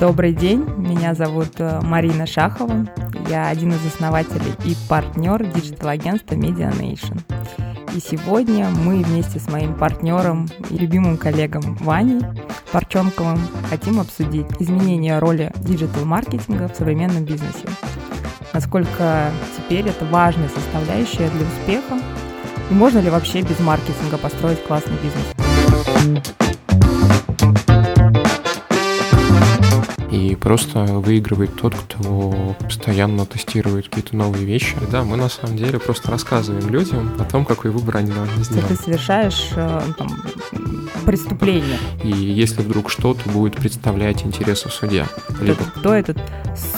Добрый день, меня зовут э, Марина Шахова. Я один из основателей и партнер digital-агентства Media Nation. И сегодня мы вместе с моим партнером и любимым коллегом Ваней Барченковым хотим обсудить изменение роли digital-маркетинга в современном бизнесе. Насколько теперь это важная составляющая для успеха и можно ли вообще без маркетинга построить классный бизнес? И просто выигрывает тот, кто постоянно тестирует какие-то новые вещи. Да, мы на самом деле просто рассказываем людям о том, какой выбор они должны сделать. Ты совершаешь э, там, преступление. И если вдруг что-то будет представлять интересы в суде. Либо... Кто этот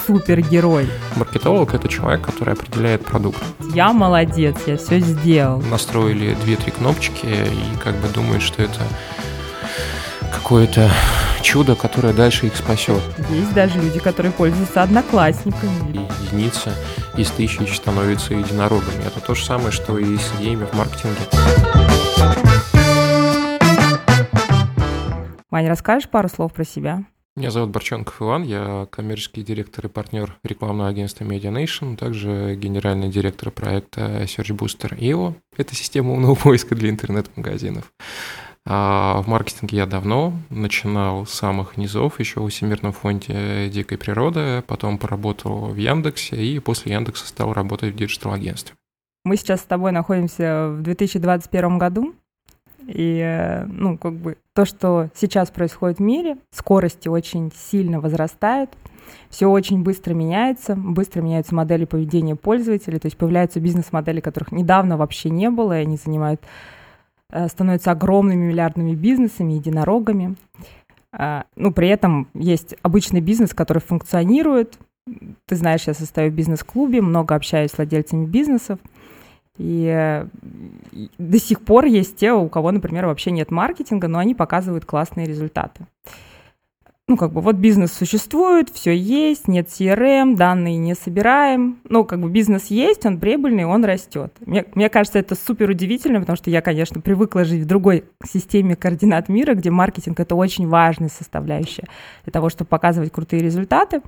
супергерой? Маркетолог — это человек, который определяет продукт. Я молодец, я все сделал. Настроили две-три кнопочки и как бы думают, что это какое-то чудо, которое дальше их спасет. Есть даже люди, которые пользуются одноклассниками. Единица из тысяч становится единорогами. Это то же самое, что и с идеями в маркетинге. Ваня, расскажешь пару слов про себя? Меня зовут Борченков Иван, я коммерческий директор и партнер рекламного агентства Media Nation, также генеральный директор проекта Search Booster IO. Это система умного поиска для интернет-магазинов. А в маркетинге я давно начинал с самых низов, еще в Всемирном фонде дикой природы, потом поработал в Яндексе и после Яндекса стал работать в digital-агентстве. Мы сейчас с тобой находимся в 2021 году, и, ну, как бы то, что сейчас происходит в мире, скорости очень сильно возрастают, все очень быстро меняется, быстро меняются модели поведения пользователей, то есть появляются бизнес-модели, которых недавно вообще не было, и они занимают Э, становятся огромными миллиардными бизнесами, единорогами. А, ну, при этом есть обычный бизнес, который функционирует. Ты знаешь, я состою в бизнес-клубе, много общаюсь с владельцами бизнесов. И до сих пор есть те, у кого, например, вообще нет маркетинга, но они показывают классные результаты ну, как бы, вот бизнес существует, все есть, нет CRM, данные не собираем. Ну, как бы бизнес есть, он прибыльный, он растет. Мне, мне кажется, это супер удивительно, потому что я, конечно, привыкла жить в другой системе координат мира, где маркетинг — это очень важная составляющая для того, чтобы показывать крутые результаты.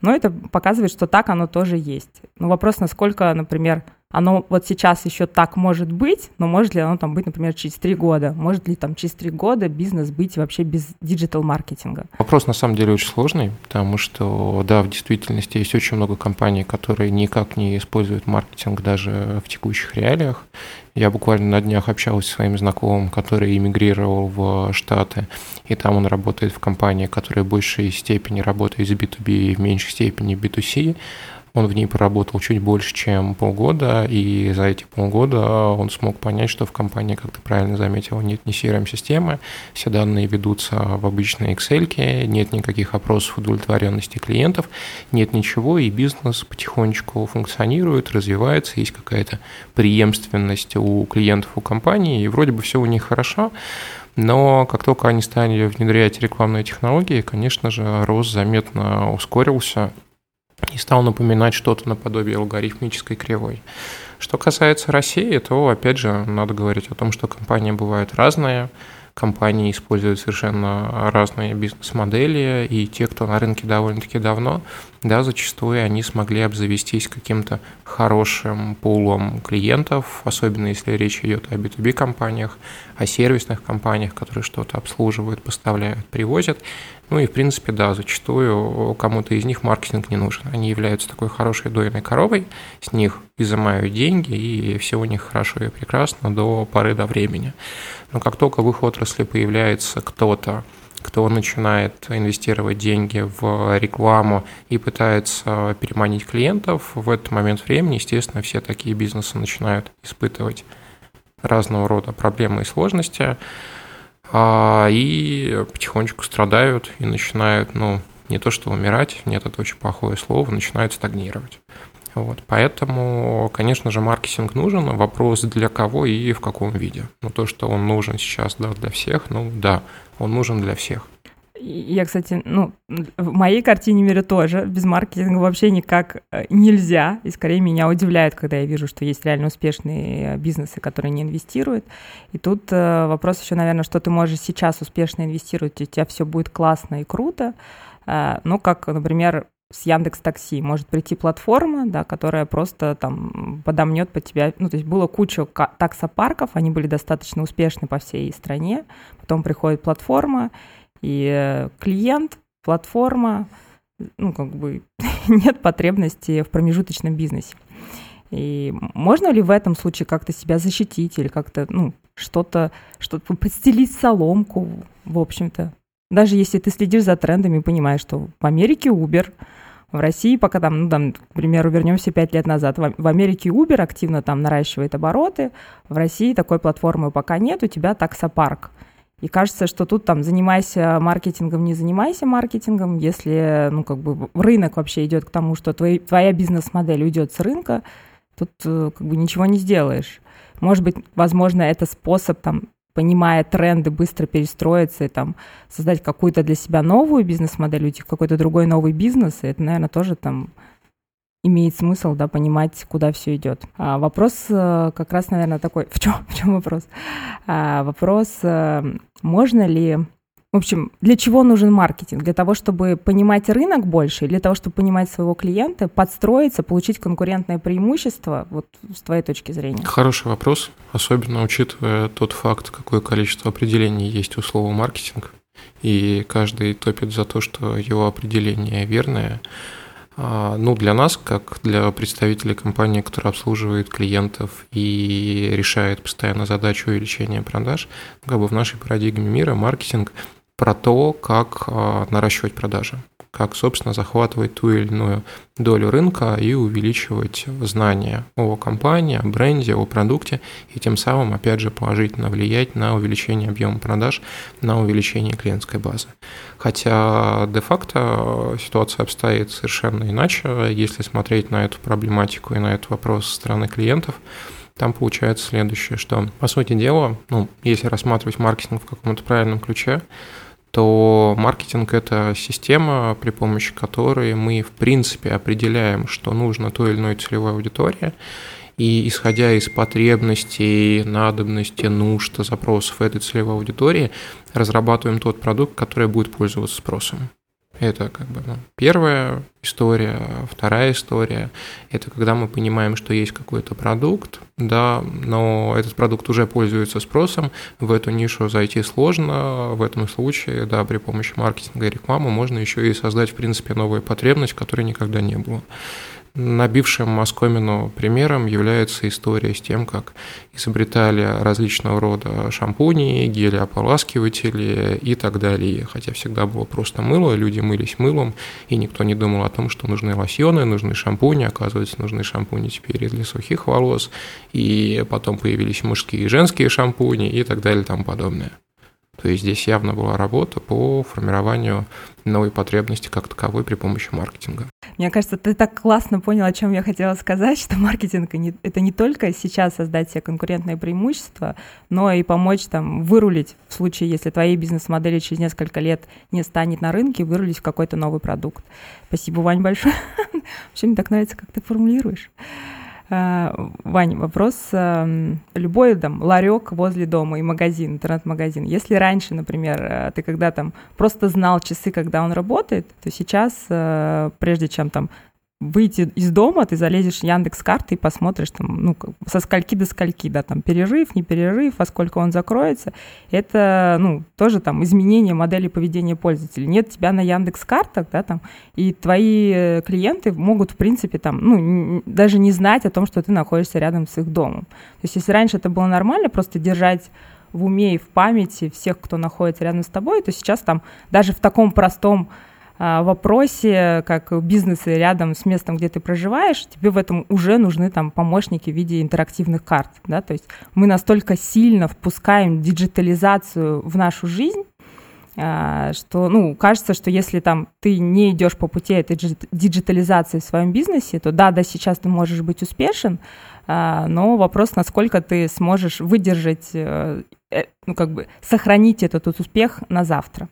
Но это показывает, что так оно тоже есть. Но вопрос, насколько, например, оно вот сейчас еще так может быть, но может ли оно там быть, например, через три года? Может ли там через три года бизнес быть вообще без диджитал-маркетинга? Вопрос на самом деле очень сложный, потому что, да, в действительности есть очень много компаний, которые никак не используют маркетинг даже в текущих реалиях. Я буквально на днях общался со своим знакомым, который эмигрировал в Штаты, и там он работает в компании, которая в большей степени работает с B2B и в меньшей степени B2C. Он в ней проработал чуть больше, чем полгода, и за эти полгода он смог понять, что в компании, как ты правильно заметил, нет ни CRM-системы, все данные ведутся в обычной Excel, нет никаких опросов удовлетворенности клиентов, нет ничего, и бизнес потихонечку функционирует, развивается, есть какая-то преемственность у клиентов, у компании, и вроде бы все у них хорошо, но как только они стали внедрять рекламные технологии, конечно же, рост заметно ускорился, и стал напоминать что-то наподобие алгоритмической кривой. Что касается России, то, опять же, надо говорить о том, что компании бывают разные, компании используют совершенно разные бизнес-модели, и те, кто на рынке довольно-таки давно, да, зачастую они смогли обзавестись каким-то хорошим пулом клиентов, особенно если речь идет о B2B компаниях, о сервисных компаниях, которые что-то обслуживают, поставляют, привозят. Ну и, в принципе, да, зачастую кому-то из них маркетинг не нужен. Они являются такой хорошей дойной коровой, с них изымают деньги, и все у них хорошо и прекрасно до поры до времени. Но как только в их отрасли появляется кто-то, кто начинает инвестировать деньги в рекламу и пытается переманить клиентов, в этот момент времени, естественно, все такие бизнесы начинают испытывать разного рода проблемы и сложности, а, и потихонечку страдают и начинают, ну, не то что умирать, нет, это очень плохое слово, начинают стагнировать. Вот, поэтому, конечно же, маркетинг нужен. Вопрос для кого и в каком виде. Ну, то, что он нужен сейчас да, для всех, ну да, он нужен для всех. Я, кстати, ну, в моей картине мира тоже без маркетинга вообще никак э, нельзя. И скорее меня удивляет, когда я вижу, что есть реально успешные бизнесы, которые не инвестируют. И тут э, вопрос еще, наверное, что ты можешь сейчас успешно инвестировать, у тебя все будет классно и круто. Э, ну, как, например, с Яндекс Такси может прийти платформа, да, которая просто там подомнет под тебя. Ну, то есть было куча таксопарков, они были достаточно успешны по всей стране. Потом приходит платформа, и э, клиент, платформа, ну, как бы нет потребности в промежуточном бизнесе. И можно ли в этом случае как-то себя защитить или как-то, ну, что-то, что-то подстелить соломку, в общем-то? Даже если ты следишь за трендами и понимаешь, что в Америке Uber, в России пока там, ну, там, к примеру, вернемся пять лет назад, в Америке Uber активно там наращивает обороты, в России такой платформы пока нет, у тебя таксопарк. И кажется, что тут там занимайся маркетингом, не занимайся маркетингом. Если, ну, как бы рынок вообще идет к тому, что твой, твоя бизнес-модель уйдет с рынка, тут э, как бы ничего не сделаешь. Может быть, возможно, это способ там понимая тренды, быстро перестроиться и там создать какую-то для себя новую бизнес-модель, уйти в какой-то другой новый бизнес. И это, наверное, тоже там имеет смысл, да, понимать, куда все идет. А вопрос э, как раз, наверное, такой, в чем, в чем вопрос? А, вопрос, э, можно ли в общем, для чего нужен маркетинг? Для того, чтобы понимать рынок больше, для того, чтобы понимать своего клиента, подстроиться, получить конкурентное преимущество, вот с твоей точки зрения? Хороший вопрос, особенно учитывая тот факт, какое количество определений есть у слова маркетинг, и каждый топит за то, что его определение верное. А, ну, для нас, как для представителей компании, которая обслуживает клиентов и решает постоянно задачу увеличения продаж, как бы в нашей парадигме мира маркетинг про то, как а, наращивать продажи, как, собственно, захватывать ту или иную долю рынка и увеличивать знания о компании, о бренде, о продукте, и тем самым, опять же, положительно влиять на увеличение объема продаж, на увеличение клиентской базы. Хотя де-факто ситуация обстоит совершенно иначе, если смотреть на эту проблематику и на этот вопрос со стороны клиентов – там получается следующее, что, по сути дела, ну, если рассматривать маркетинг в каком-то правильном ключе, то маркетинг – это система, при помощи которой мы, в принципе, определяем, что нужно той или иной целевой аудитории, и исходя из потребностей, надобности, нужд, запросов этой целевой аудитории, разрабатываем тот продукт, который будет пользоваться спросом. Это как бы ну, первая история. Вторая история – это когда мы понимаем, что есть какой-то продукт, да, но этот продукт уже пользуется спросом, в эту нишу зайти сложно, в этом случае, да, при помощи маркетинга и рекламы можно еще и создать, в принципе, новую потребность, которой никогда не было. Набившим Москомину примером является история с тем, как изобретали различного рода шампуни, гели ополаскиватели и так далее. Хотя всегда было просто мыло, люди мылись мылом, и никто не думал о том, что нужны лосьоны, нужны шампуни. Оказывается, нужны шампуни теперь и для сухих волос, и потом появились мужские и женские шампуни и так далее и тому подобное. То есть здесь явно была работа по формированию новой потребности как таковой при помощи маркетинга. Мне кажется, ты так классно понял, о чем я хотела сказать, что маркетинг — это не только сейчас создать себе конкурентное преимущество, но и помочь там вырулить в случае, если твоей бизнес-модели через несколько лет не станет на рынке, вырулить в какой-то новый продукт. Спасибо, Вань, большое. Вообще мне так нравится, как ты формулируешь. А, Вань, вопрос. Эм, любой там ларек возле дома и магазин, интернет-магазин. Если раньше, например, э, ты когда там просто знал часы, когда он работает, то сейчас, э, прежде чем там выйти из дома, ты залезешь в Яндекс карты и посмотришь там, ну, со скольки до скольки, да, там перерыв, не перерыв, во сколько он закроется. Это, ну, тоже там изменение модели поведения пользователя. Нет тебя на Яндекс картах, да, там, и твои э, клиенты могут, в принципе, там, ну, даже не знать о том, что ты находишься рядом с их домом. То есть если раньше это было нормально, просто держать в уме и в памяти всех, кто находится рядом с тобой, то сейчас там даже в таком простом а, вопросе, как бизнесы рядом с местом, где ты проживаешь, тебе в этом уже нужны там помощники в виде интерактивных карт, да, то есть мы настолько сильно впускаем диджитализацию в нашу жизнь, а, что, ну, кажется, что если там ты не идешь по пути этой диджитализации в своем бизнесе, то да, да, сейчас ты можешь быть успешен, а, но вопрос, насколько ты сможешь выдержать, э, э, ну, как бы сохранить этот успех на завтра.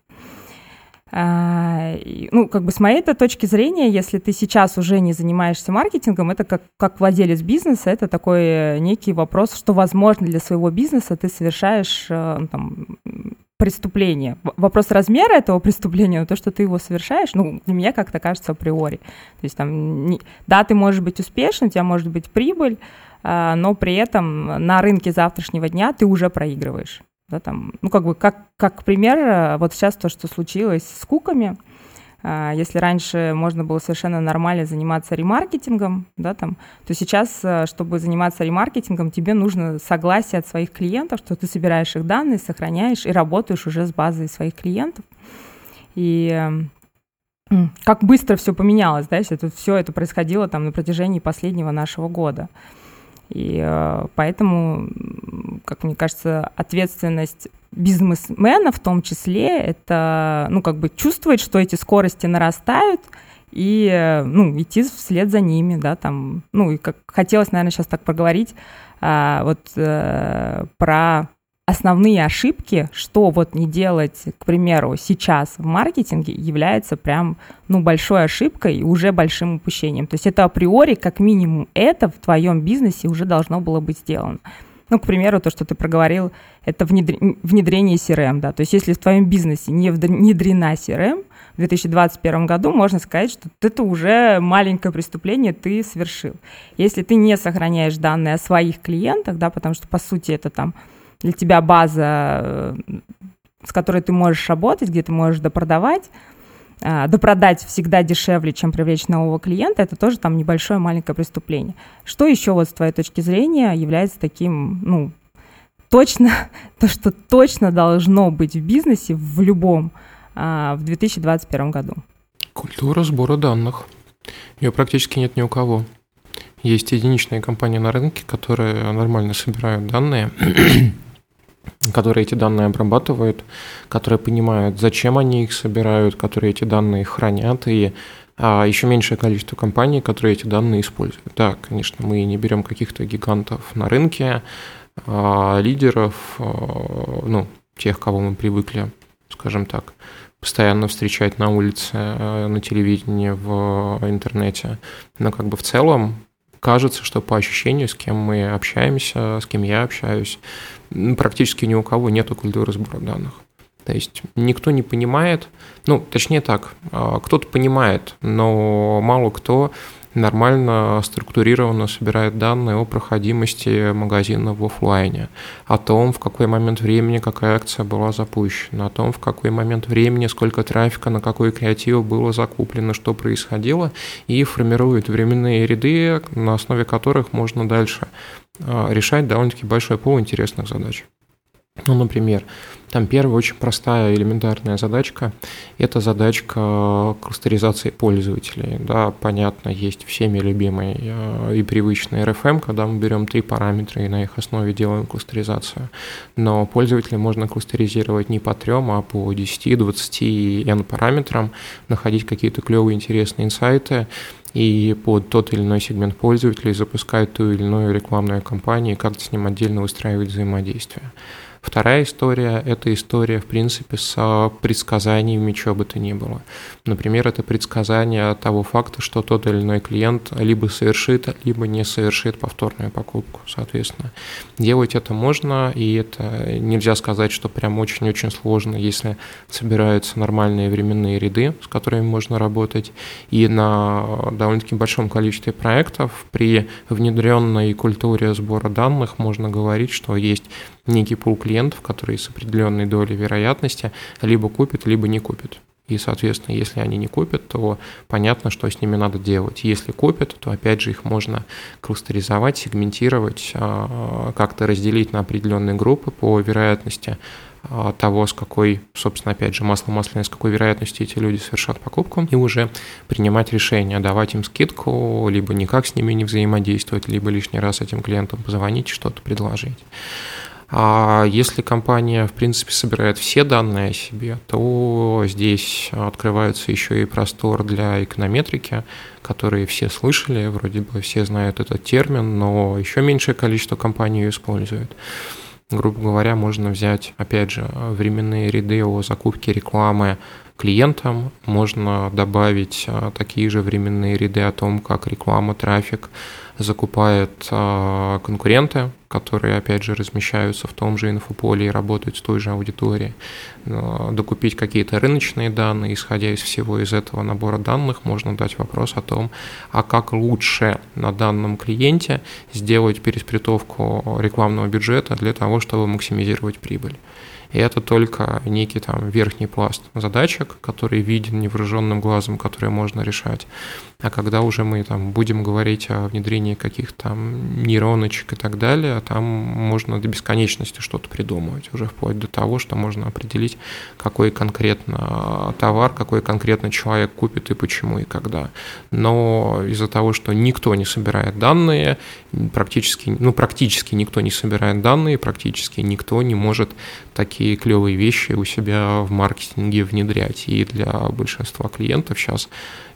А, ну, как бы с моей точки зрения, если ты сейчас уже не занимаешься маркетингом, это как, как владелец бизнеса, это такой некий вопрос, что, возможно, для своего бизнеса ты совершаешь э, там, преступление. Вопрос размера этого преступления, но то, что ты его совершаешь, ну, для меня как-то кажется априори. То есть там, не, да, ты можешь быть успешен, у тебя может быть прибыль, а, но при этом на рынке завтрашнего дня ты уже проигрываешь. Да, там, ну, как бы, как, как пример, э, вот сейчас то, что случилось с куками, а, если раньше можно было совершенно нормально заниматься ремаркетингом, да, там, то сейчас, э, чтобы заниматься ремаркетингом, тебе нужно согласие от своих клиентов, что ты собираешь их данные, сохраняешь и работаешь уже с базой своих клиентов. И как быстро все поменялось, да, если это все это происходило там на протяжении последнего нашего года. И э, поэтому, как мне кажется, ответственность бизнесмена в том числе это, ну, как бы чувствовать, что эти скорости нарастают, и, э, ну, идти вслед за ними, да, там, ну, и как хотелось, наверное, сейчас так поговорить, а, вот а, про основные ошибки, что вот не делать, к примеру, сейчас в маркетинге, является прям, ну, большой ошибкой и уже большим упущением. То есть это априори, как минимум, это в твоем бизнесе уже должно было быть сделано. Ну, к примеру, то, что ты проговорил, это внедрение CRM, да. То есть если в твоем бизнесе не внедрена CRM в 2021 году, можно сказать, что это уже маленькое преступление ты совершил. Если ты не сохраняешь данные о своих клиентах, да, потому что, по сути, это там для тебя база, э, с которой ты можешь работать, где ты можешь допродавать, а, допродать всегда дешевле, чем привлечь нового клиента, это тоже там небольшое маленькое преступление. Что еще вот с твоей точки зрения является таким, ну, точно, то, что точно должно быть в бизнесе, в любом, а, в 2021 году? Культура сбора данных. Ее практически нет ни у кого. Есть единичные компании на рынке, которые нормально собирают данные, которые эти данные обрабатывают, которые понимают, зачем они их собирают, которые эти данные хранят, и а еще меньшее количество компаний, которые эти данные используют. Да, конечно, мы не берем каких-то гигантов на рынке, а лидеров, а, ну, тех, кого мы привыкли, скажем так, постоянно встречать на улице, а, на телевидении, в интернете. Но как бы в целом кажется, что по ощущению, с кем мы общаемся, с кем я общаюсь, практически ни у кого нет культуры сбора данных. То есть никто не понимает, ну, точнее так, а, кто-то понимает, но мало кто нормально структурированно собирает данные о проходимости магазина в офлайне, о том, в какой момент времени какая акция была запущена, о том, в какой момент времени сколько трафика на какой креатив было закуплено, что происходило, и формирует временные ряды, на основе которых можно дальше а, решать довольно-таки большой пол интересных задач. Ну, например, там первая очень простая элементарная задачка – это задачка кластеризации пользователей. Да, понятно, есть всеми любимый э, и привычный RFM, когда мы берем три параметра и на их основе делаем кластеризацию. Но пользователей можно кластеризировать не по трем, а по 10, 20 и n параметрам, находить какие-то клевые интересные инсайты, и под тот или иной сегмент пользователей запускать ту или иную рекламную кампанию и как-то с ним отдельно выстраивать взаимодействие. Вторая история – это история, в принципе, с предсказаниями чего бы то ни было. Например, это предсказание того факта, что тот или иной клиент либо совершит, либо не совершит повторную покупку, соответственно. Делать это можно, и это нельзя сказать, что прям очень-очень сложно, если собираются нормальные временные ряды, с которыми можно работать, и на довольно-таки большом количестве проектов при внедренной культуре сбора данных можно говорить, что есть некий пул клиентов, которые с определенной долей вероятности либо купят, либо не купят. И, соответственно, если они не купят, то понятно, что с ними надо делать. Если купят, то, опять же, их можно кластеризовать, сегментировать, а, как-то разделить на определенные группы по вероятности а, того, с какой, собственно, опять же, масло масляное, с какой вероятностью эти люди совершат покупку, и уже принимать решение, давать им скидку, либо никак с ними не взаимодействовать, либо лишний раз этим клиентам позвонить, что-то предложить. А если компания, в принципе, собирает все данные о себе, то здесь открывается еще и простор для эконометрики, которые все слышали, вроде бы все знают этот термин, но еще меньшее количество компаний ее используют. Грубо говоря, можно взять, опять же, временные ряды о закупке рекламы клиентам, можно добавить а, такие же временные ряды о том, как реклама, трафик закупают а, конкуренты, которые, опять же, размещаются в том же инфополе и работают с той же аудиторией, докупить какие-то рыночные данные, исходя из всего из этого набора данных, можно дать вопрос о том, а как лучше на данном клиенте сделать переспритовку рекламного бюджета для того, чтобы максимизировать прибыль. И это только некий там верхний пласт задачек, который виден невооруженным глазом, которые можно решать. А когда уже мы там будем говорить о внедрении каких-то там нейроночек и так далее, там можно до бесконечности что-то придумывать, уже вплоть до того, что можно определить, какой конкретно товар, какой конкретно человек купит и почему и когда. Но из-за того, что никто не собирает данные, практически, ну, практически никто не собирает данные, практически никто не может такие клевые вещи у себя в маркетинге внедрять. И для большинства клиентов сейчас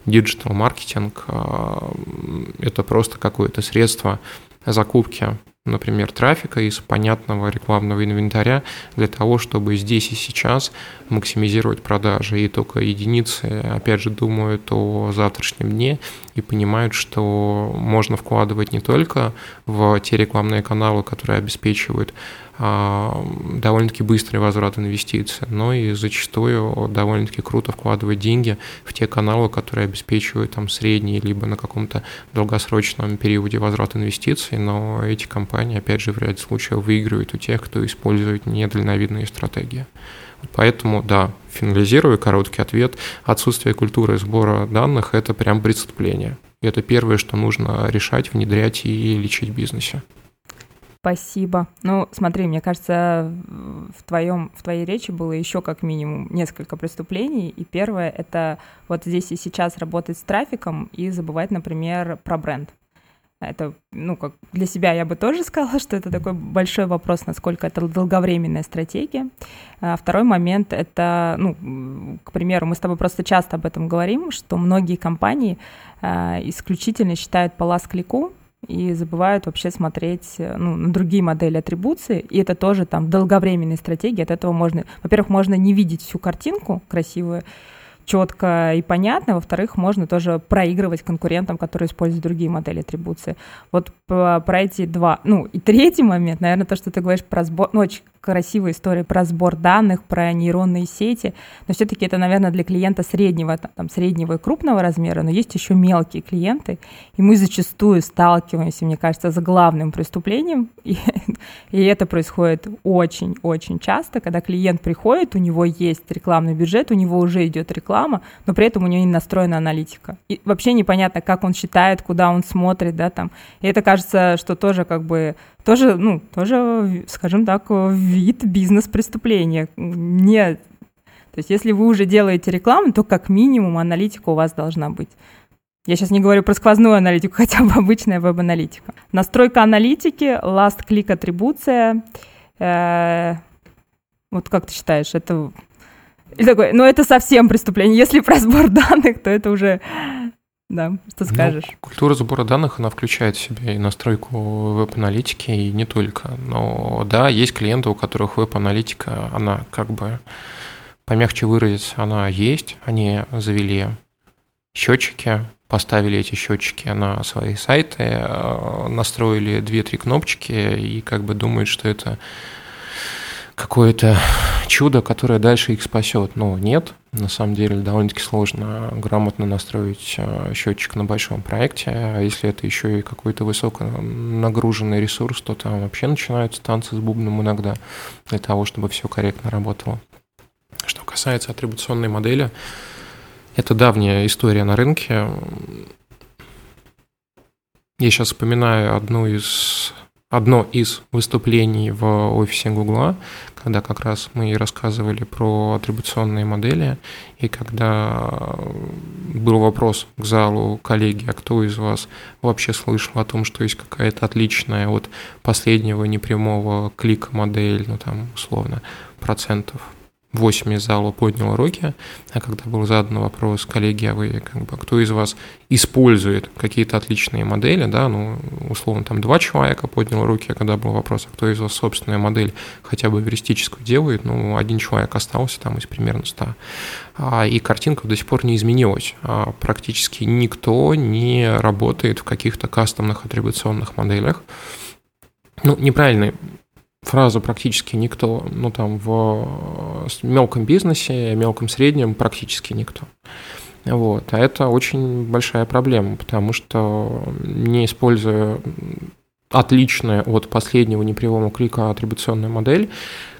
digital-маркетинг а, – это просто какое-то средство закупки, например, трафика из понятного рекламного инвентаря для того, чтобы здесь и сейчас максимизировать продажи. И только единицы, опять же, думают о завтрашнем дне и понимают, что можно вкладывать не только в те рекламные каналы, которые обеспечивают довольно-таки быстрый возврат инвестиций, но и зачастую довольно-таки круто вкладывать деньги в те каналы, которые обеспечивают там средний либо на каком-то долгосрочном периоде возврат инвестиций, но эти компании, опять же, в ряде случаев выигрывают у тех, кто использует недальновидные стратегии. Поэтому, да, финализируя короткий ответ, отсутствие культуры сбора данных – это прям преступление. Это первое, что нужно решать, внедрять и лечить в бизнесе. Спасибо. Ну, смотри, мне кажется, в, твоем, в твоей речи было еще как минимум несколько преступлений. И первое — это вот здесь и сейчас работать с трафиком и забывать, например, про бренд. Это, ну, как для себя я бы тоже сказала, что это такой большой вопрос, насколько это долговременная стратегия. А второй момент — это, ну, к примеру, мы с тобой просто часто об этом говорим, что многие компании а, исключительно считают по лаз-клику, и забывают вообще смотреть э, ну, на другие модели атрибуции, и это тоже там долговременные стратегии, от этого можно, во-первых, можно не видеть всю картинку красивую, четко и понятно. Во-вторых, можно тоже проигрывать конкурентам, которые используют другие модели атрибуции. Вот про эти два. Ну, и третий момент, наверное, то, что ты говоришь про сбор, ну, очень красивая история про сбор данных, про нейронные сети, но все-таки это, наверное, для клиента среднего, там, среднего и крупного размера, но есть еще мелкие клиенты, и мы зачастую сталкиваемся, мне кажется, с главным преступлением, и, и это происходит очень-очень часто, когда клиент приходит, у него есть рекламный бюджет, у него уже идет реклама, но при этом у него не настроена аналитика. И вообще непонятно, как он считает, куда он смотрит, да, там. И это кажется, что тоже как бы тоже, ну, тоже, скажем так, вид бизнес-преступления. Не, то есть если вы уже делаете рекламу, то как минимум аналитика у вас должна быть. Я сейчас не говорю про сквозную аналитику, хотя бы обычная веб-аналитика. Настройка аналитики, last click атрибуция. Э, вот как ты считаешь, это... И такой, ну это совсем преступление. Если про сбор данных, то это уже да, что ну, скажешь? Ну, культура сбора данных, она включает в себя и настройку веб-аналитики, и не только. Но да, есть клиенты, у которых веб-аналитика, она как бы, помягче выразиться, она есть. Они завели счетчики, поставили эти счетчики на свои сайты, э, настроили 2-3 кнопочки и как бы думают, что это какое-то чудо, которое дальше их спасет. Но нет, на самом деле довольно-таки сложно грамотно настроить э, счетчик на большом проекте. А если это еще и какой-то высоко нагруженный ресурс, то там вообще начинаются танцы с бубном иногда для того, чтобы все корректно работало. Что касается атрибуционной модели, это давняя история на рынке. Я сейчас вспоминаю одну из одно из выступлений в офисе Гугла, когда как раз мы рассказывали про атрибуционные модели, и когда был вопрос к залу коллеги, а кто из вас вообще слышал о том, что есть какая-то отличная от последнего непрямого клика модель, ну там условно процентов 8 из зала подняло руки, а когда был задан вопрос, коллеги, а вы, как бы, кто из вас использует какие-то отличные модели, да, ну, условно, там два человека поднял руки, а когда был вопрос, а кто из вас собственная модель хотя бы эвристическую делает, ну, один человек остался там из примерно 100. А, и картинка до сих пор не изменилась. А, практически никто не работает в каких-то кастомных атрибуционных моделях. Ну, неправильный фразу практически никто, ну там в мелком бизнесе, мелком среднем практически никто. Вот. А это очень большая проблема, потому что не используя отличная от последнего непрямого клика атрибуционная модель,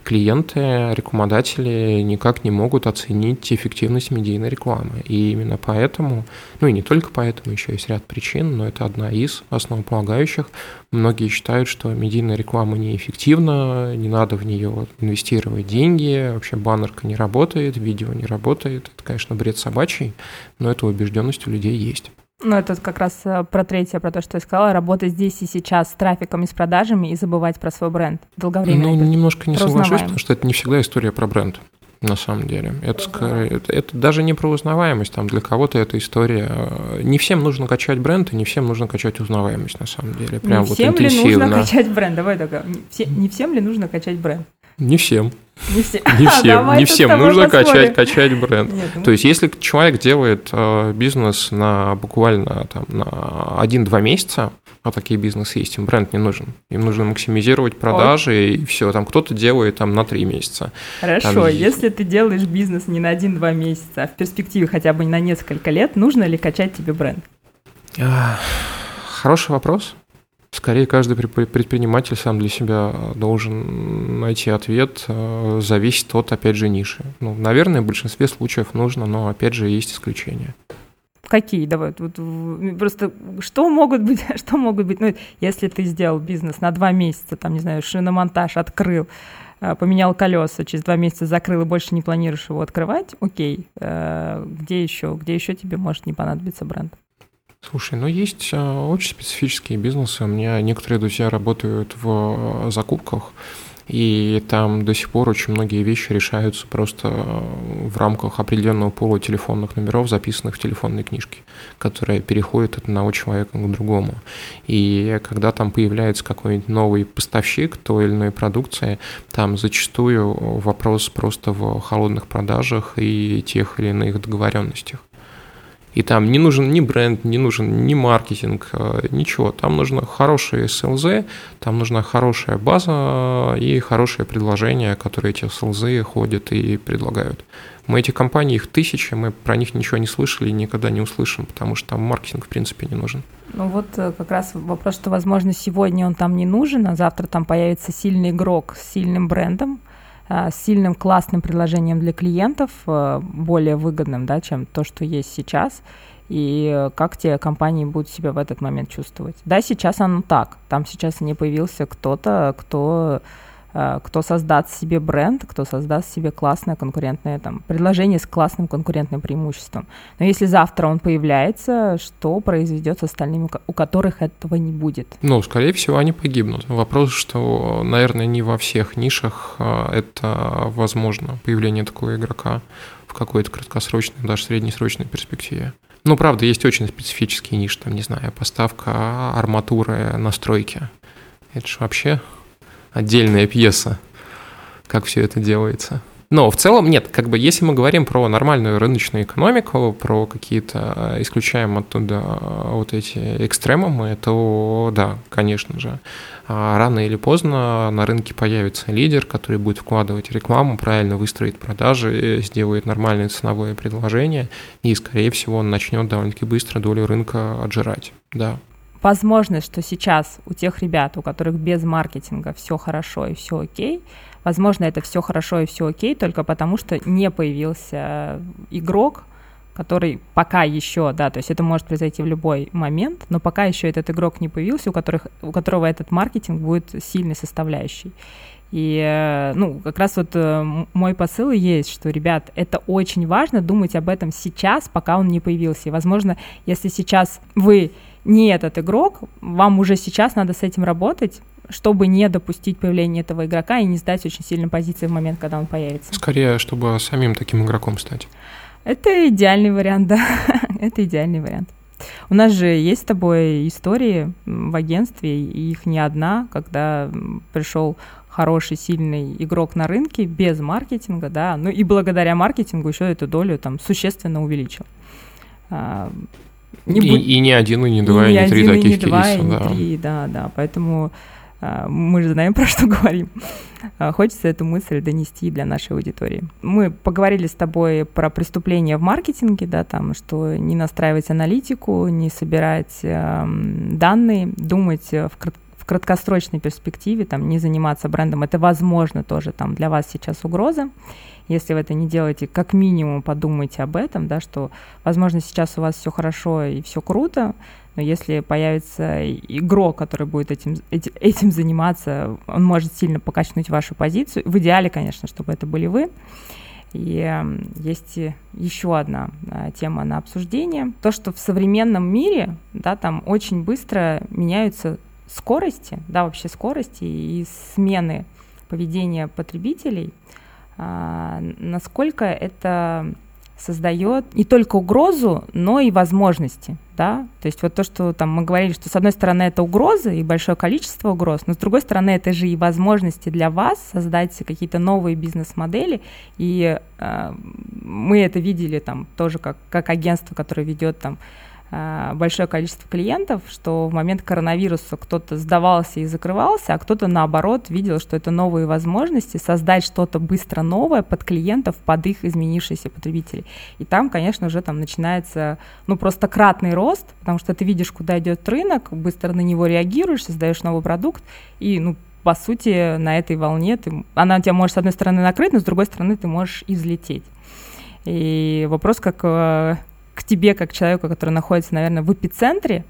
клиенты, рекламодатели никак не могут оценить эффективность медийной рекламы. И именно поэтому, ну и не только поэтому, еще есть ряд причин, но это одна из основополагающих. Многие считают, что медийная реклама неэффективна, не надо в нее инвестировать деньги, вообще баннерка не работает, видео не работает. Это, конечно, бред собачий, но эта убежденность у людей есть. Ну, это как раз э, про третье, про то, что я сказала, работать здесь и сейчас с трафиком и с продажами и забывать про свой бренд долговременно. Ну, немножко не соглашусь, потому что это не всегда история про бренд на самом деле. Это, скорее, это, это даже не про узнаваемость, там для кого-то это история. Э, не всем нужно качать бренд, и не всем нужно качать узнаваемость на самом деле. Прям не вот всем интенсивно. ли нужно качать бренд? Давай так. Не, не всем ли нужно качать бренд? Не всем. Не, все. не всем, не всем нужно качать, качать бренд. Нет, ну... То есть, если человек делает э, бизнес на буквально там, на 1-2 месяца, а такие бизнесы есть, им бренд не нужен. Им нужно максимизировать продажи Ой. и все. Там кто-то делает там на 3 месяца. Хорошо, там... если ты делаешь бизнес не на 1-2 месяца, а в перспективе хотя бы на несколько лет, нужно ли качать тебе бренд? Хороший вопрос. Скорее, каждый предприниматель сам для себя должен найти ответ, э, зависит от, опять же, ниши. Ну, наверное, в большинстве случаев нужно, но, опять же, есть исключения. Какие? Давай, вот, просто что могут быть, что могут быть, ну, если ты сделал бизнес на два месяца, там, не знаю, шиномонтаж открыл, э, поменял колеса, через два месяца закрыл и больше не планируешь его открывать, окей, э, где еще, где еще тебе может не понадобиться бренд? Слушай, ну есть а, очень специфические бизнесы. У меня некоторые друзья работают в а, закупках, и там до сих пор очень многие вещи решаются просто а, в рамках определенного пола телефонных номеров, записанных в телефонной книжке, которая переходит от одного человека к другому. И когда там появляется какой-нибудь новый поставщик той или иной продукции, там зачастую вопрос просто в холодных продажах и тех или иных договоренностях. И там не нужен ни бренд, не нужен ни маркетинг, э, ничего. Там нужно хорошие СЛЗ, там нужна хорошая база и хорошее предложение, которые эти СЛЗ ходят и предлагают. Мы эти компании, их тысячи, мы про них ничего не слышали и никогда не услышим, потому что там маркетинг в принципе не нужен. Ну вот э, как раз вопрос, что, возможно, сегодня он там не нужен, а завтра там появится сильный игрок с сильным брендом, Э, с сильным классным предложением для клиентов, э, более выгодным, да, чем то, что есть сейчас, и как те компании будут себя в этот момент чувствовать. Да, сейчас оно так. Там сейчас не появился кто-то, кто Э, кто создаст себе бренд, кто создаст себе классное конкурентное там, предложение с классным конкурентным преимуществом. Но если завтра он появляется, что произойдет с остальными, у которых этого не будет? Ну, скорее всего, они погибнут. Вопрос, что, наверное, не во всех нишах а, это возможно, появление такого игрока в какой-то краткосрочной, даже среднесрочной перспективе. Ну, правда, есть очень специфические ниши, там, не знаю, поставка арматуры на стройке. Это же вообще отдельная пьеса, как все это делается. Но в целом нет, как бы если мы говорим про нормальную рыночную экономику, про какие-то, э, исключаем оттуда э, вот эти экстремумы, то да, конечно же, а рано или поздно на рынке появится лидер, который будет вкладывать рекламу, правильно выстроит продажи, сделает нормальное ценовое предложение, и, скорее всего, он начнет довольно-таки быстро долю рынка отжирать, да возможность, что сейчас у тех ребят, у которых без маркетинга все хорошо и все окей, возможно, это все хорошо и все окей только потому, что не появился игрок, который пока еще, да, то есть это может произойти в любой момент, но пока еще этот игрок не появился, у, которых, у которого этот маркетинг будет сильной составляющей. И, э, ну, как раз вот э, мой посыл есть, что, ребят, это очень важно думать об этом сейчас, пока он не появился. И, возможно, если сейчас вы не этот игрок, вам уже сейчас надо с этим работать, чтобы не допустить появления этого игрока и не сдать очень сильно позиции в момент, когда он появится. Скорее, чтобы самим таким игроком стать. Это идеальный вариант, да. Это идеальный вариант. У нас же есть с тобой истории в агентстве, и их не одна, когда пришел хороший, сильный игрок на рынке без маркетинга, да, ну и благодаря маркетингу еще эту долю там существенно увеличил. Не и, будь... и не один, и не два, и, и не три таких и не два, кейса, и не да. три, да, да, поэтому а, мы же знаем, про что говорим. А, хочется эту мысль донести для нашей аудитории. Мы поговорили с тобой про преступления в маркетинге, да, там, что не настраивать аналитику, не собирать э, данные, думать в краткосрочной перспективе, там, не заниматься брендом, это возможно тоже там для вас сейчас угроза. Если вы это не делаете, как минимум подумайте об этом, да, что, возможно, сейчас у вас все хорошо и все круто, но если появится игрок, который будет этим, этим, заниматься, он может сильно покачнуть вашу позицию. В идеале, конечно, чтобы это были вы. И э, есть еще одна э, тема на обсуждение. То, что в современном мире, да, там очень быстро меняются скорости, да, вообще скорости и смены поведения потребителей, а, насколько это создает не только угрозу, но и возможности, да, то есть вот то, что там мы говорили, что с одной стороны это угрозы и большое количество угроз, но с другой стороны это же и возможности для вас создать какие-то новые бизнес-модели, и э, мы это видели там тоже как, как агентство, которое ведет там большое количество клиентов, что в момент коронавируса кто-то сдавался и закрывался, а кто-то наоборот видел, что это новые возможности создать что-то быстро новое под клиентов, под их изменившиеся потребителей. И там, конечно, уже там начинается ну просто кратный рост, потому что ты видишь, куда идет рынок, быстро на него реагируешь, создаешь новый продукт и ну по сути на этой волне ты, она тебя может с одной стороны накрыть, но с другой стороны ты можешь излететь. И вопрос, как э, к тебе, как человеку, который находится, наверное, в эпицентре,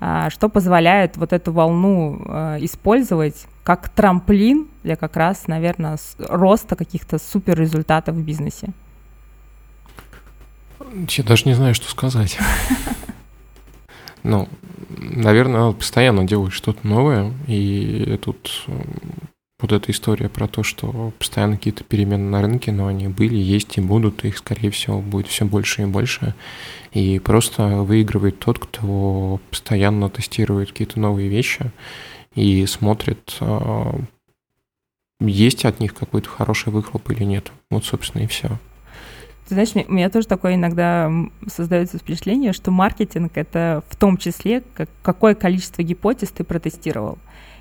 а, что позволяет вот эту волну а, использовать как трамплин для как раз, наверное, роста каких-то супер результатов в бизнесе? Я даже не знаю, что сказать. Ну, наверное, постоянно делать что-то новое, и тут вот эта история про то, что постоянно какие-то перемены на рынке, но они были, есть и будут, их, скорее всего, будет все больше и больше. И просто выигрывает тот, кто постоянно тестирует какие-то новые вещи и смотрит, а, есть от них какой-то хороший выхлоп или нет. Вот, собственно, и все. Ты знаешь, у меня тоже такое иногда создается впечатление, что маркетинг — это в том числе, как, какое количество гипотез ты протестировал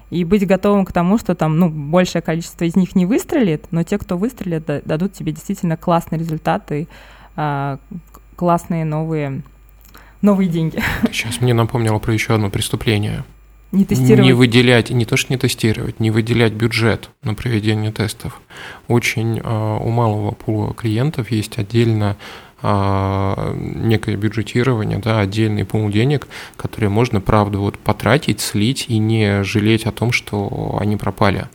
и быть готовым к тому, что там, ну, большее количество из них не выстрелит, но те, кто выстрелит, дадут тебе действительно классные результаты, а, классные новые, новые деньги. Сейчас мне напомнило про еще одно преступление. Не тестировать. Не выделять, не то что не тестировать, не выделять бюджет на проведение тестов. Очень э, у малого пула клиентов есть отдельно а, некое бюджетирование, да, отдельный пул денег, которые можно, правда, вот потратить, слить и не жалеть о том, что они пропали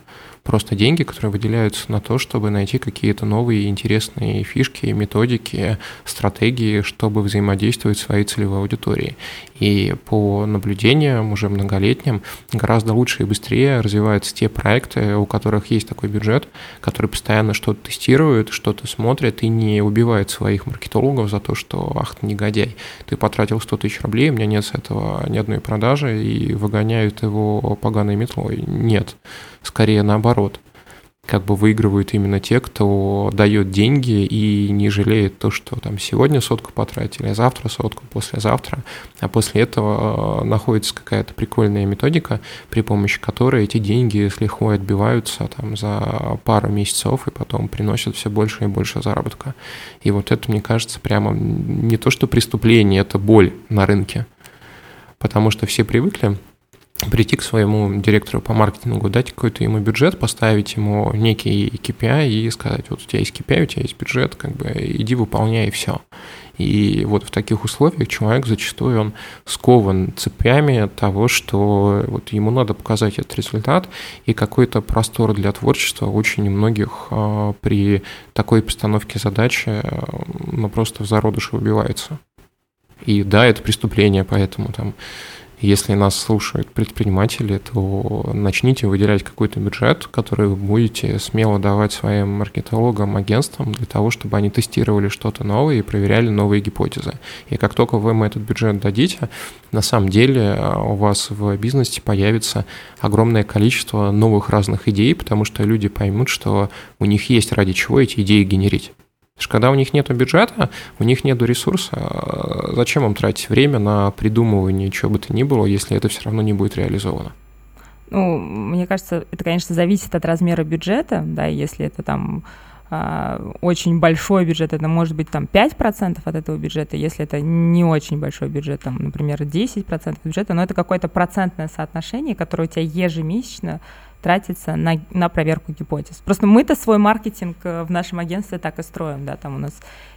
просто деньги, которые выделяются на то, чтобы найти какие-то новые интересные фишки, методики, стратегии, чтобы взаимодействовать с своей целевой аудиторией. И по наблюдениям уже многолетним гораздо лучше и быстрее развиваются те проекты, у которых есть такой бюджет, которые постоянно что-то тестируют, что-то смотрят и не убивают своих маркетологов за то, что ах ты негодяй, ты потратил 100 тысяч рублей, у меня нет с этого ни одной продажи, и выгоняют его поганой метлой. Нет скорее наоборот. Как бы выигрывают именно те, кто дает деньги и не жалеет то, что там сегодня сотку потратили, а завтра сотку, послезавтра. А после этого э, находится какая-то прикольная методика, при помощи которой эти деньги с лихвой отбиваются там за пару месяцев и потом приносят все больше и больше заработка. И вот это, мне кажется, прямо не то, что преступление, это боль на рынке. Потому что все привыкли прийти к своему директору по маркетингу, дать какой-то ему бюджет, поставить ему некий KPI и сказать, вот у тебя есть KPI, у тебя есть бюджет, как бы иди выполняй и все. И вот в таких условиях человек зачастую он скован цепями того, что вот ему надо показать этот результат, и какой-то простор для творчества очень многих э, при такой постановке задачи э, ну, просто в зародыше убивается. И да, это преступление, поэтому там Если нас слушают предприниматели, то начните выделять какой-то бюджет, который вы будете смело давать своим маркетологам, агентствам для того, чтобы они тестировали что-то новое и проверяли новые гипотезы. И как только вы им этот бюджет дадите, на самом деле а, у вас в бизнесе появится огромное количество новых разных идей, потому что люди поймут, что у них есть ради чего эти идеи генерить. Что когда у них нет бюджета, у них нет ресурса, а зачем им тратить время на придумывание чего бы то ни было, если это все равно не будет реализовано? Ну, мне кажется, это, конечно, зависит от размера бюджета, да, если это там а, очень большой бюджет, это может быть там 5% от этого бюджета, если это не очень большой бюджет, там, например, 10% бюджета, но это какое-то процентное соотношение, которое у тебя ежемесячно тратится на, на проверку гипотез. Просто мы-то свой маркетинг э, в нашем агентстве так и строим, да, там у нас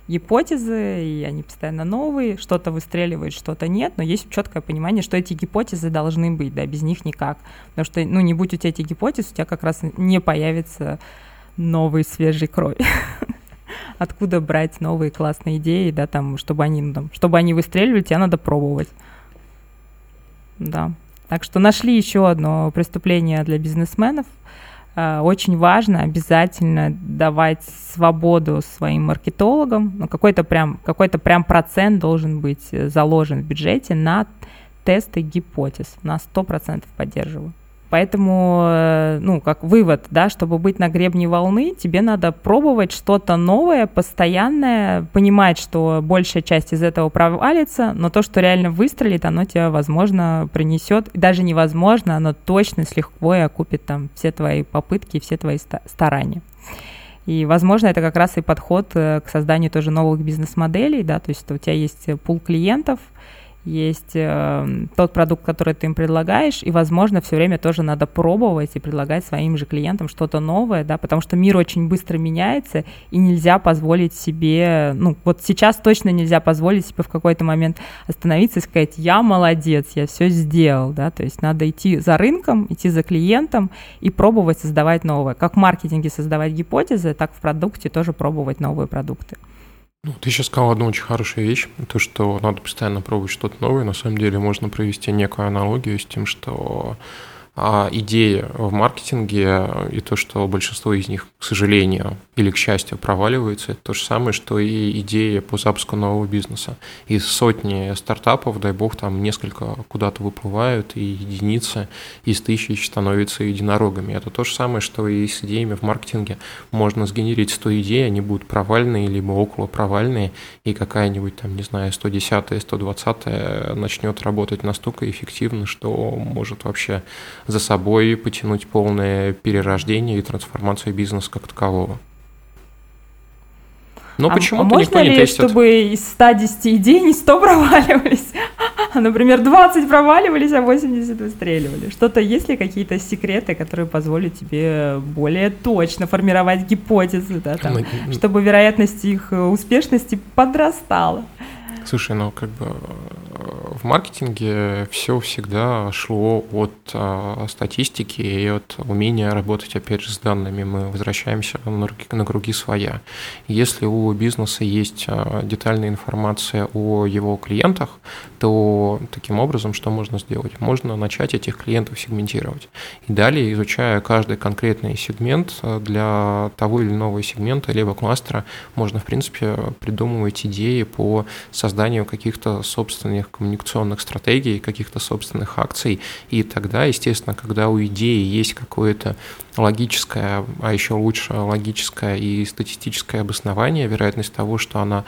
гипотезы, и они постоянно новые, что-то выстреливает, что-то нет, но есть четкое понимание, что эти гипотезы должны быть, да, без них никак. Потому что, ну, не будь у тебя эти гипотезы, у тебя как раз не появится новый свежий кровь. Откуда брать новые классные идеи, да, там, чтобы они, ну, там, чтобы они выстреливали, тебе надо пробовать. Да. Так что нашли еще одно преступление для бизнесменов. А, очень важно обязательно давать свободу своим маркетологам. Ну, какой-то прям, какой-то прям процент должен быть заложен в бюджете на тесты гипотез. На 100% поддерживаю. Поэтому, э, ну, как вывод, да, чтобы быть на гребне волны, тебе надо пробовать что-то новое, постоянное, понимать, что большая часть из этого провалится, но то, что реально выстрелит, оно тебе, возможно, принесет, даже невозможно, оно точно с легкой окупит там все твои попытки, все твои старания. И, возможно, это как раз и подход э, к созданию тоже новых бизнес-моделей, да, то есть у тебя есть пул клиентов, есть э, тот продукт, который ты им предлагаешь, и, возможно, все время тоже надо пробовать и предлагать своим же клиентам что-то новое, да, потому что мир очень быстро меняется, и нельзя позволить себе, ну, вот сейчас точно нельзя позволить себе в какой-то момент остановиться и сказать, я молодец, я все сделал, да, то есть надо идти за рынком, идти за клиентом и пробовать создавать новое. Как в маркетинге создавать гипотезы, так в продукте тоже пробовать новые продукты. Ну, ты сейчас сказал одну очень хорошую вещь, то, что надо постоянно пробовать что-то новое. На самом деле можно провести некую аналогию с тем, что а идеи в маркетинге и то, что большинство из них, к сожалению или к счастью, проваливаются, это то же самое, что и идеи по запуску нового бизнеса. Из сотни стартапов, дай бог, там несколько куда-то выплывают, и единицы из тысяч становятся единорогами. Это то же самое, что и с идеями в маркетинге. Можно сгенерить 100 идей, они будут провальные, либо около провальные, и какая-нибудь там, не знаю, 110 120 начнет работать настолько эффективно, что может вообще за собой потянуть полное перерождение и трансформацию бизнеса как такового. Но а, почему-то можно ли, тестит. чтобы из 110 идей не 100 проваливались, а, например, 20 проваливались, а 80 выстреливали? Что-то есть ли какие-то секреты, которые позволят тебе более точно формировать гипотезы, да, там, ну, чтобы вероятность их успешности подрастала? Слушай, ну как бы в маркетинге все всегда шло от а, статистики и от умения работать, опять же, с данными. Мы возвращаемся на, круги своя. Если у бизнеса есть а, детальная информация о его клиентах, то таким образом что можно сделать? Можно начать этих клиентов сегментировать. И далее, изучая каждый конкретный сегмент а, для того или иного сегмента, либо кластера, можно, в принципе, придумывать идеи по созданию каких-то собственных коммуникационных стратегий, каких-то собственных акций. И тогда, естественно, когда у идеи есть какое-то логическое, а еще лучше логическое и статистическое обоснование, вероятность того, что она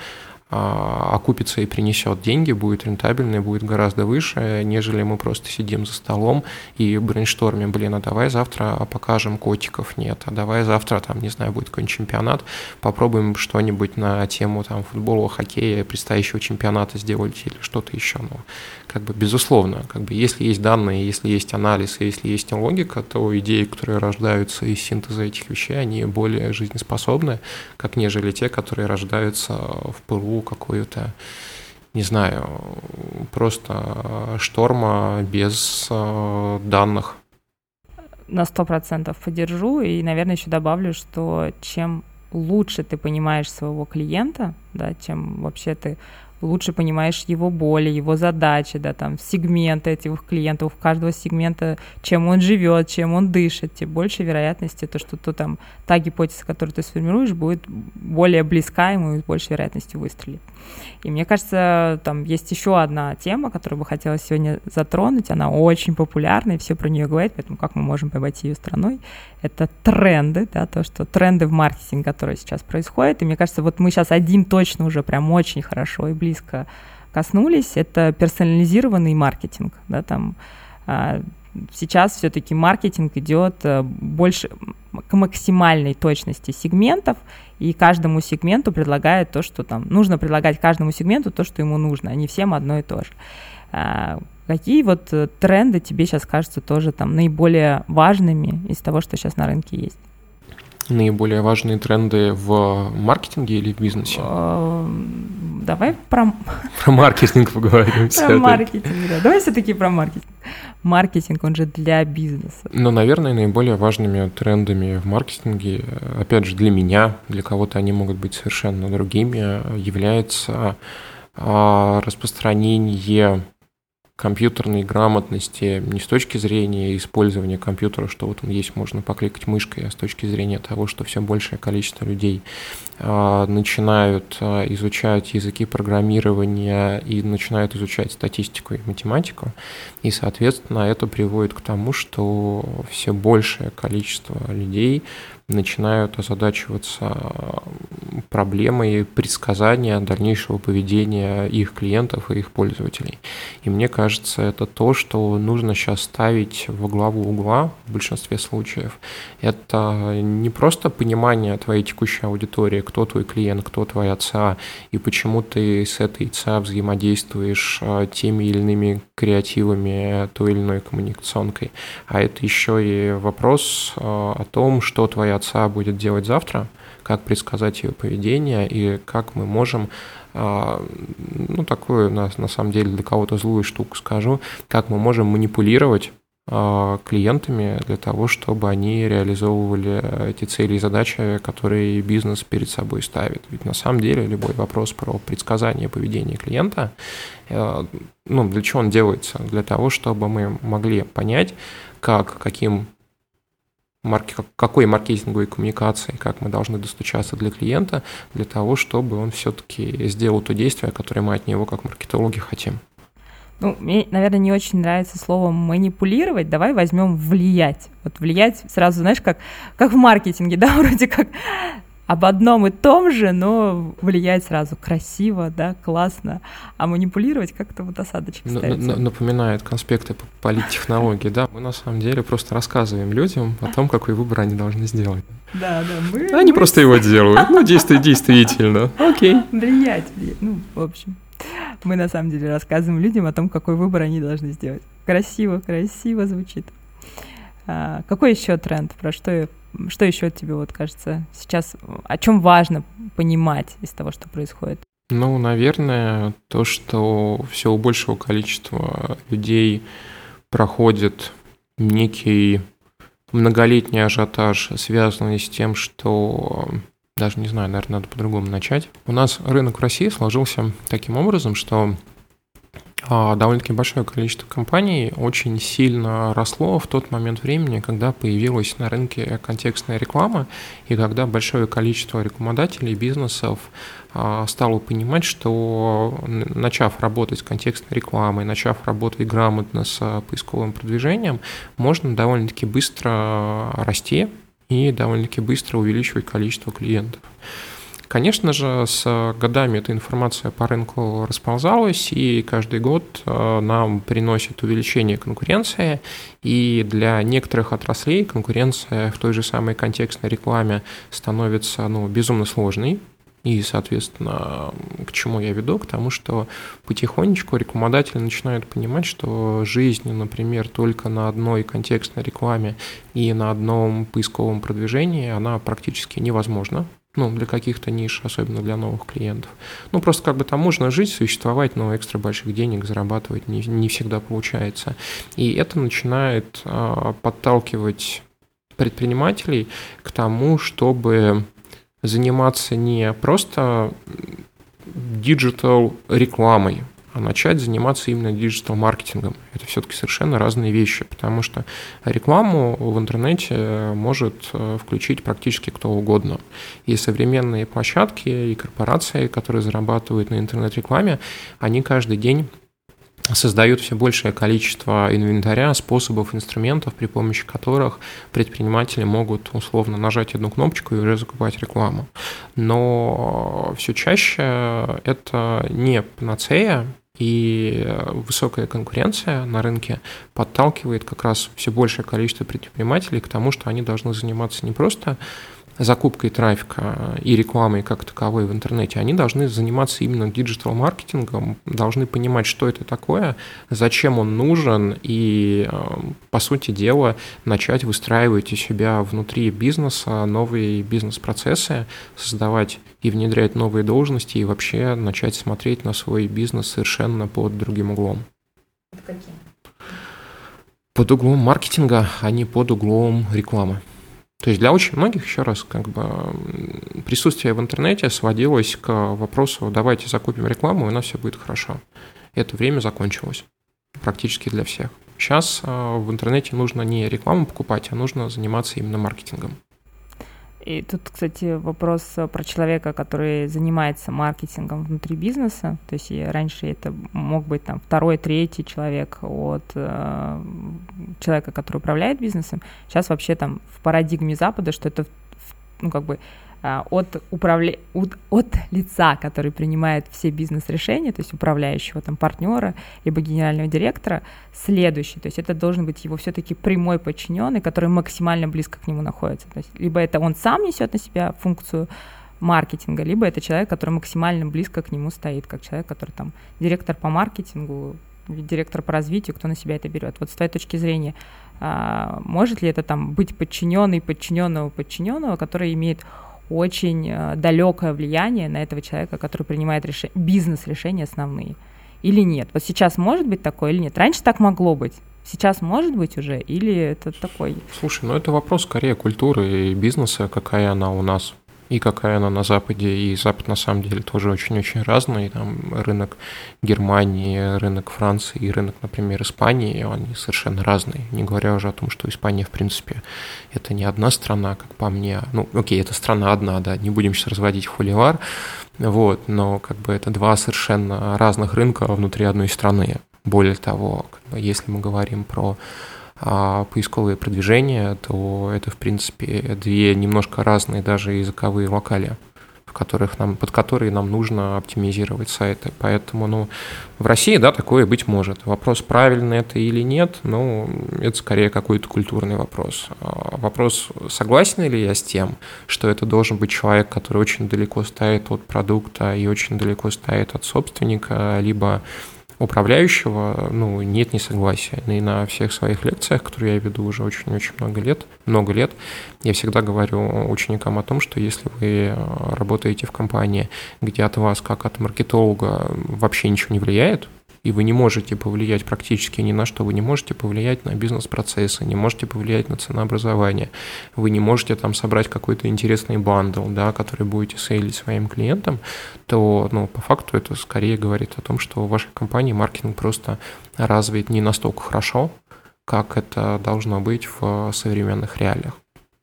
окупится и принесет деньги, будет рентабельный, будет гораздо выше, нежели мы просто сидим за столом и брейнштормим, блин, а давай завтра покажем котиков, нет, а давай завтра, там, не знаю, будет какой-нибудь чемпионат, попробуем что-нибудь на тему там футбола, хоккея, предстоящего чемпионата сделать или что-то еще, ну, как бы безусловно, как бы если есть данные, если есть анализ, если есть логика, то идеи, которые рождаются из синтеза этих вещей, они более жизнеспособны, как нежели те, которые рождаются в пылу какую-то не знаю, просто шторма без э, данных. На сто процентов поддержу и, наверное, еще добавлю, что чем лучше ты понимаешь своего клиента, да, чем вообще ты лучше понимаешь его боли, его задачи, да, там, сегменты этих клиентов, у каждого сегмента, чем он живет, чем он дышит, тем больше вероятности, то, что то, там, та гипотеза, которую ты сформируешь, будет более близка ему и с большей вероятностью выстрелить. И мне кажется, там есть еще одна тема, которую бы хотела сегодня затронуть, она очень популярна, и все про нее говорят, поэтому как мы можем обойти ее страной, это тренды, да, то, что тренды в маркетинге, которые сейчас происходят, и мне кажется, вот мы сейчас один точно уже прям очень хорошо и близко коснулись, это персонализированный маркетинг, да, там а, сейчас все-таки маркетинг идет э, больше к максимальной точности сегментов, и каждому сегменту предлагает то, что там нужно предлагать каждому сегменту то, что ему нужно, а не всем одно и то же. А, какие вот э, тренды тебе сейчас кажутся тоже там наиболее важными из того, что сейчас на рынке есть? Наиболее важные тренды в маркетинге или в бизнесе? Эм, давай про... Про маркетинг поговорим. Про маркетинг, да. Давай все-таки про маркетинг. Маркетинг, он же для бизнеса. Ну, наверное, наиболее важными трендами в маркетинге, опять же, для меня, для кого-то они могут быть совершенно другими, является а, распространение компьютерной грамотности не с точки зрения использования компьютера, что вот он есть, можно покликать мышкой, а с точки зрения того, что все большее количество людей а, начинают а, изучать языки программирования и начинают изучать статистику и математику, и, соответственно, это приводит к тому, что все большее количество людей начинают озадачиваться проблемой предсказания дальнейшего поведения их клиентов и их пользователей. И мне кажется, это то, что нужно сейчас ставить во главу угла в большинстве случаев. Это не просто понимание твоей текущей аудитории, кто твой клиент, кто твоя ЦА, и почему ты с этой ЦА взаимодействуешь а, теми или иными креативами той или иной коммуникационкой, а это еще и вопрос а, о том, что твоя отца будет делать завтра, как предсказать ее поведение и как мы можем а, ну, такую, на, на самом деле, для кого-то злую штуку скажу, как мы можем манипулировать а, клиентами для того, чтобы они реализовывали эти цели и задачи, которые бизнес перед собой ставит. Ведь на самом деле любой вопрос про предсказание поведения клиента, э, ну, для чего он делается? Для того, чтобы мы могли понять, как, каким марки, какой маркетинговой коммуникации, как мы должны достучаться для клиента, для того, чтобы он все-таки сделал то действие, которое мы от него как маркетологи хотим. Ну, мне, наверное, не очень нравится слово манипулировать. Давай возьмем влиять. Вот влиять сразу, знаешь, как, как в маркетинге, да, вроде как об одном и том же, но влиять сразу красиво, да, классно, а манипулировать как-то вот осадочек ставится. Напоминает конспекты по политтехнологии, да, мы на самом деле просто рассказываем людям о том, какой выбор они должны сделать. Да, да, мы... Они мы... просто его делают, ну, действуй, действительно, окей. Влиять, влиять, ну, в общем. Мы на самом деле рассказываем людям о том, какой выбор они должны сделать. Красиво, красиво звучит. А, какой еще тренд? Про что что еще тебе вот кажется сейчас, о чем важно понимать из того, что происходит? Ну, наверное, то, что все у большего количества людей проходит некий многолетний ажиотаж, связанный с тем, что даже не знаю, наверное, надо по-другому начать. У нас рынок в России сложился таким образом, что довольно-таки большое количество компаний очень сильно росло в тот момент времени, когда появилась на рынке контекстная реклама, и когда большое количество рекламодателей, бизнесов а, стало понимать, что начав работать с контекстной рекламой, начав работать грамотно с поисковым продвижением, можно довольно-таки быстро расти и довольно-таки быстро увеличивать количество клиентов. Конечно же, с годами эта информация по рынку расползалась, и каждый год э, нам приносит увеличение конкуренции, и для некоторых отраслей конкуренция в той же самой контекстной рекламе становится ну, безумно сложной, и, соответственно, к чему я веду? К тому, что потихонечку рекламодатели начинают понимать, что жизнь, например, только на одной контекстной рекламе и на одном поисковом продвижении, она практически невозможна ну, для каких-то ниш, особенно для новых клиентов. Ну, просто как бы там можно жить, существовать, но экстра больших денег зарабатывать не, не всегда получается. И это начинает а, подталкивать предпринимателей к тому, чтобы заниматься не просто digital рекламой, начать заниматься именно digital-маркетингом. Это все-таки совершенно разные вещи, потому что рекламу в интернете может э, включить практически кто угодно. И современные площадки, и корпорации, которые зарабатывают на интернет-рекламе, они каждый день создают все большее количество инвентаря, способов, инструментов, при помощи которых предприниматели могут условно нажать одну кнопочку и уже закупать рекламу. Но все чаще это не панацея, и высокая конкуренция на рынке подталкивает как раз все большее количество предпринимателей к тому, что они должны заниматься не просто закупкой трафика и рекламой как таковой в интернете, они должны заниматься именно диджитал-маркетингом, должны понимать, что это такое, зачем он нужен, и, э, по сути дела, начать выстраивать у себя внутри бизнеса новые бизнес-процессы, создавать и внедрять новые должности, и вообще начать смотреть на свой бизнес совершенно под другим углом. Под каким? Под углом маркетинга, а не под углом рекламы. То есть для очень многих, еще раз, как бы присутствие в интернете сводилось к вопросу «давайте закупим рекламу, и у нас все будет хорошо». Это время закончилось практически для всех. Сейчас а, в интернете нужно не рекламу покупать, а нужно заниматься именно маркетингом. И тут, кстати, вопрос э, про человека, который занимается маркетингом внутри бизнеса. То есть раньше это мог быть там второй, третий человек от э, человека, который управляет бизнесом. Сейчас вообще там в парадигме Запада, что это ну, как бы от, управля... от лица, который принимает все бизнес-решения, то есть управляющего там партнера, либо генерального директора, следующий. То есть это должен быть его все-таки прямой подчиненный, который максимально близко к нему находится. То есть либо это он сам несет на себя функцию маркетинга, либо это человек, который максимально близко к нему стоит, как человек, который там директор по маркетингу, директор по развитию, кто на себя это берет. Вот с твоей точки зрения, а, может ли это там быть подчиненный подчиненного подчиненного, который имеет очень э, далекое влияние на этого человека, который принимает реш... бизнес-решения основные. Или нет? Вот сейчас может быть такое или нет? Раньше так могло быть. Сейчас может быть уже или это такой? Слушай, ну это вопрос скорее культуры и бизнеса, какая она у нас и какая она на Западе. И Запад на самом деле тоже очень-очень разный. Там рынок Германии, рынок Франции и рынок, например, Испании, они совершенно разные. Не говоря уже о том, что Испания, в принципе, это не одна страна, как по мне. Ну, окей, это страна одна, да, не будем сейчас разводить холивар, вот, но как бы это два совершенно разных рынка внутри одной страны. Более того, как бы, если мы говорим про поисковые продвижения, то это, в принципе, две немножко разные даже языковые локали, в которых нам, под которые нам нужно оптимизировать сайты. Поэтому, ну, в России, да, такое быть может. Вопрос, правильно это или нет, ну, это скорее какой-то культурный вопрос. А вопрос, согласен ли я с тем, что это должен быть человек, который очень далеко стоит от продукта и очень далеко стоит от собственника, либо управляющего, ну, нет несогласия. И на всех своих лекциях, которые я веду уже очень-очень много лет, много лет, я всегда говорю ученикам о том, что если вы э, работаете в компании, где от вас, как от маркетолога, вообще ничего не влияет, и вы не можете повлиять практически ни на что, вы не можете повлиять на бизнес-процессы, не можете повлиять на ценообразование, вы не можете там собрать какой-то интересный бандл, да, который будете сейлить своим клиентам, то, ну, по факту это скорее говорит о том, что в вашей компании маркетинг просто развит не настолько хорошо, как это должно быть в современных реалиях.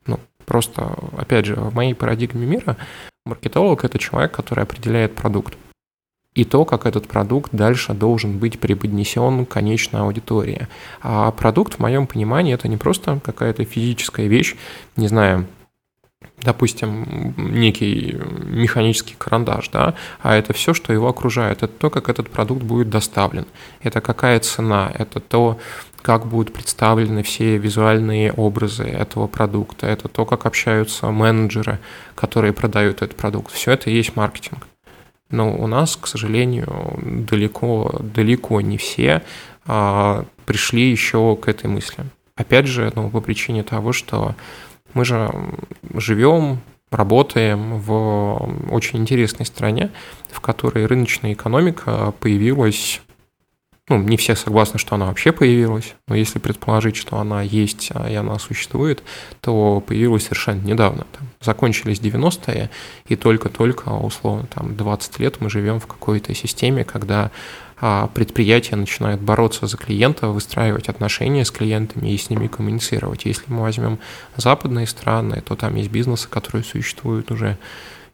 Ну, просто, опять же, в моей парадигме мира маркетолог – это человек, который определяет продукт и то, как этот продукт дальше должен быть преподнесен конечной аудитории. А продукт, в моем понимании, это не просто какая-то физическая вещь, не знаю, допустим, некий механический карандаш, да, а это все, что его окружает. Это то, как этот продукт будет доставлен. Это какая цена, это то, как будут представлены все визуальные образы этого продукта, это то, как общаются менеджеры, которые продают этот продукт. Все это и есть маркетинг. Но у нас, к сожалению, далеко, далеко не все а, пришли еще к этой мысли. Опять же, ну, по причине того, что мы же живем, работаем в очень интересной стране, в которой рыночная экономика появилась ну, не все согласны, что она вообще появилась, но если предположить, что она есть а, и она существует, то появилась совершенно недавно. Там, закончились 90-е, и только-только, условно, там 20 лет мы живем в какой-то системе, когда а, предприятия начинают бороться за клиента, выстраивать отношения с клиентами и с ними коммуницировать. Если мы возьмем западные страны, то там есть бизнесы, которые существуют уже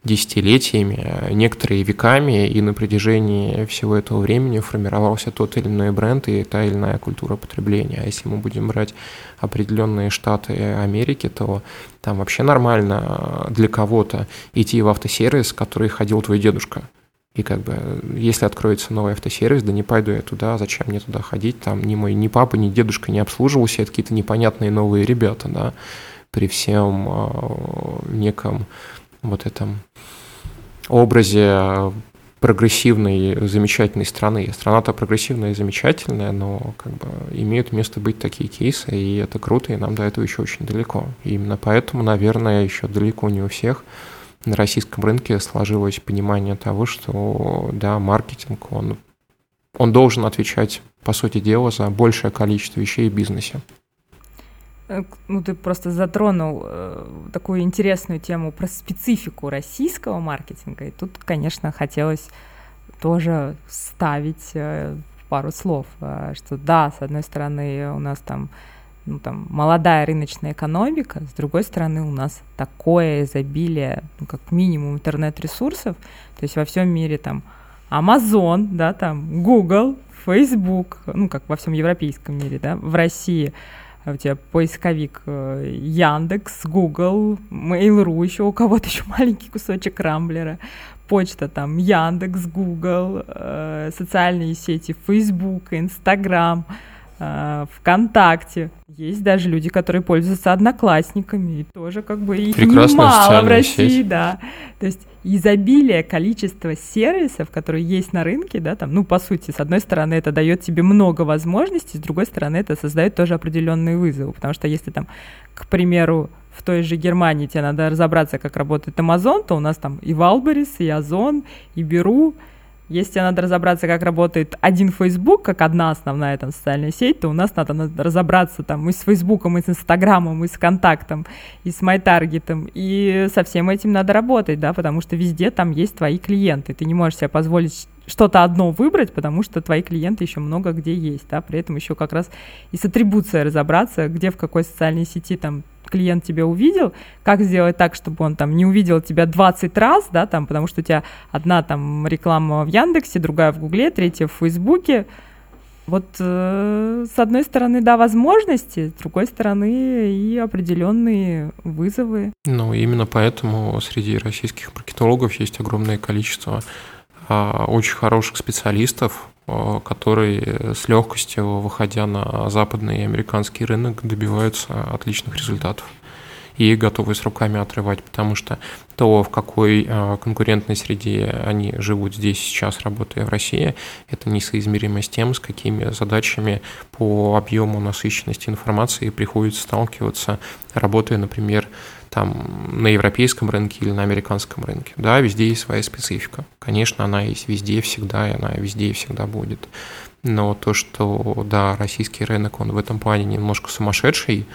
десятилетиями, некоторые веками, и на протяжении всего этого времени формировался тот или иной бренд и та или иная культура потребления. А если мы будем брать определенные штаты Америки, то там вообще нормально для кого-то идти в автосервис, который ходил твой дедушка. И как бы, если откроется новый автосервис, да не пойду я туда, зачем мне туда ходить, там ни мой, ни папа, ни дедушка не обслуживался, это какие-то непонятные новые ребята, да, при всем э, неком вот этом образе прогрессивной, замечательной страны. Страна-то прогрессивная и замечательная, но как бы имеют место быть такие кейсы, и это круто, и нам до этого еще очень далеко. И именно поэтому, наверное, еще далеко не у всех на российском рынке сложилось понимание того, что да, маркетинг, он, он должен отвечать, по сути дела, за большее количество вещей в бизнесе. Э, ну, ты просто затронул э, такую интересную тему про специфику российского маркетинга, и тут, конечно, хотелось тоже ставить э, пару слов, э, что да, с одной стороны, у нас там ну, там, молодая рыночная экономика, с другой стороны, у нас такое изобилие, ну, как минимум, интернет-ресурсов, то есть во всем мире там Amazon, да, там Google, Facebook, ну, как во всем европейском мире, да, в России – у тебя поисковик э, Яндекс, Google, Mail.ru, еще у кого-то еще маленький кусочек Рамблера, почта там Яндекс, Google, э, социальные сети Facebook, Instagram, э, ВКонтакте. Есть даже люди, которые пользуются одноклассниками, и тоже как бы их немало в России, сеть. да. То есть изобилие, количество сервисов, которые есть на рынке, да, там, ну, по сути, с одной стороны, это дает тебе много возможностей, с другой стороны, это создает тоже определенные вызовы, потому что если там, к примеру, в той же Германии тебе надо разобраться, как работает Amazon, то у нас там и Валберис, и Озон, и Беру, если надо разобраться, как работает один Facebook, как одна основная там социальная сеть, то у нас надо разобраться там и с Фейсбуком, и с Инстаграмом, и с Контактом, и с MyTarget, и со всем этим надо работать, да, потому что везде там есть твои клиенты. Ты не можешь себе позволить что-то одно выбрать, потому что твои клиенты еще много где есть, да, при этом еще как раз и с атрибуцией разобраться, где в какой социальной сети там клиент тебя увидел, как сделать так, чтобы он там не увидел тебя 20 раз, да, там, потому что у тебя одна там реклама в Яндексе, другая в Гугле, третья в Фейсбуке. Вот э, с одной стороны, да, возможности, с другой стороны и определенные вызовы. Ну, именно поэтому среди российских маркетологов есть огромное количество э, очень хороших специалистов, Э, которые с легкостью, выходя на западный и американский рынок, добиваются отличных результатов и готовы с руками отрывать, потому что то, в какой э, конкурентной среде они живут здесь сейчас, работая в России, это несоизмеримо с тем, с какими задачами по объему насыщенности информации приходится сталкиваться, работая, например, там на европейском рынке или на американском рынке. Да, везде есть своя специфика. Конечно, она есть везде, всегда, и она везде и всегда будет. Но то, что, да, российский рынок, он в этом плане немножко сумасшедший,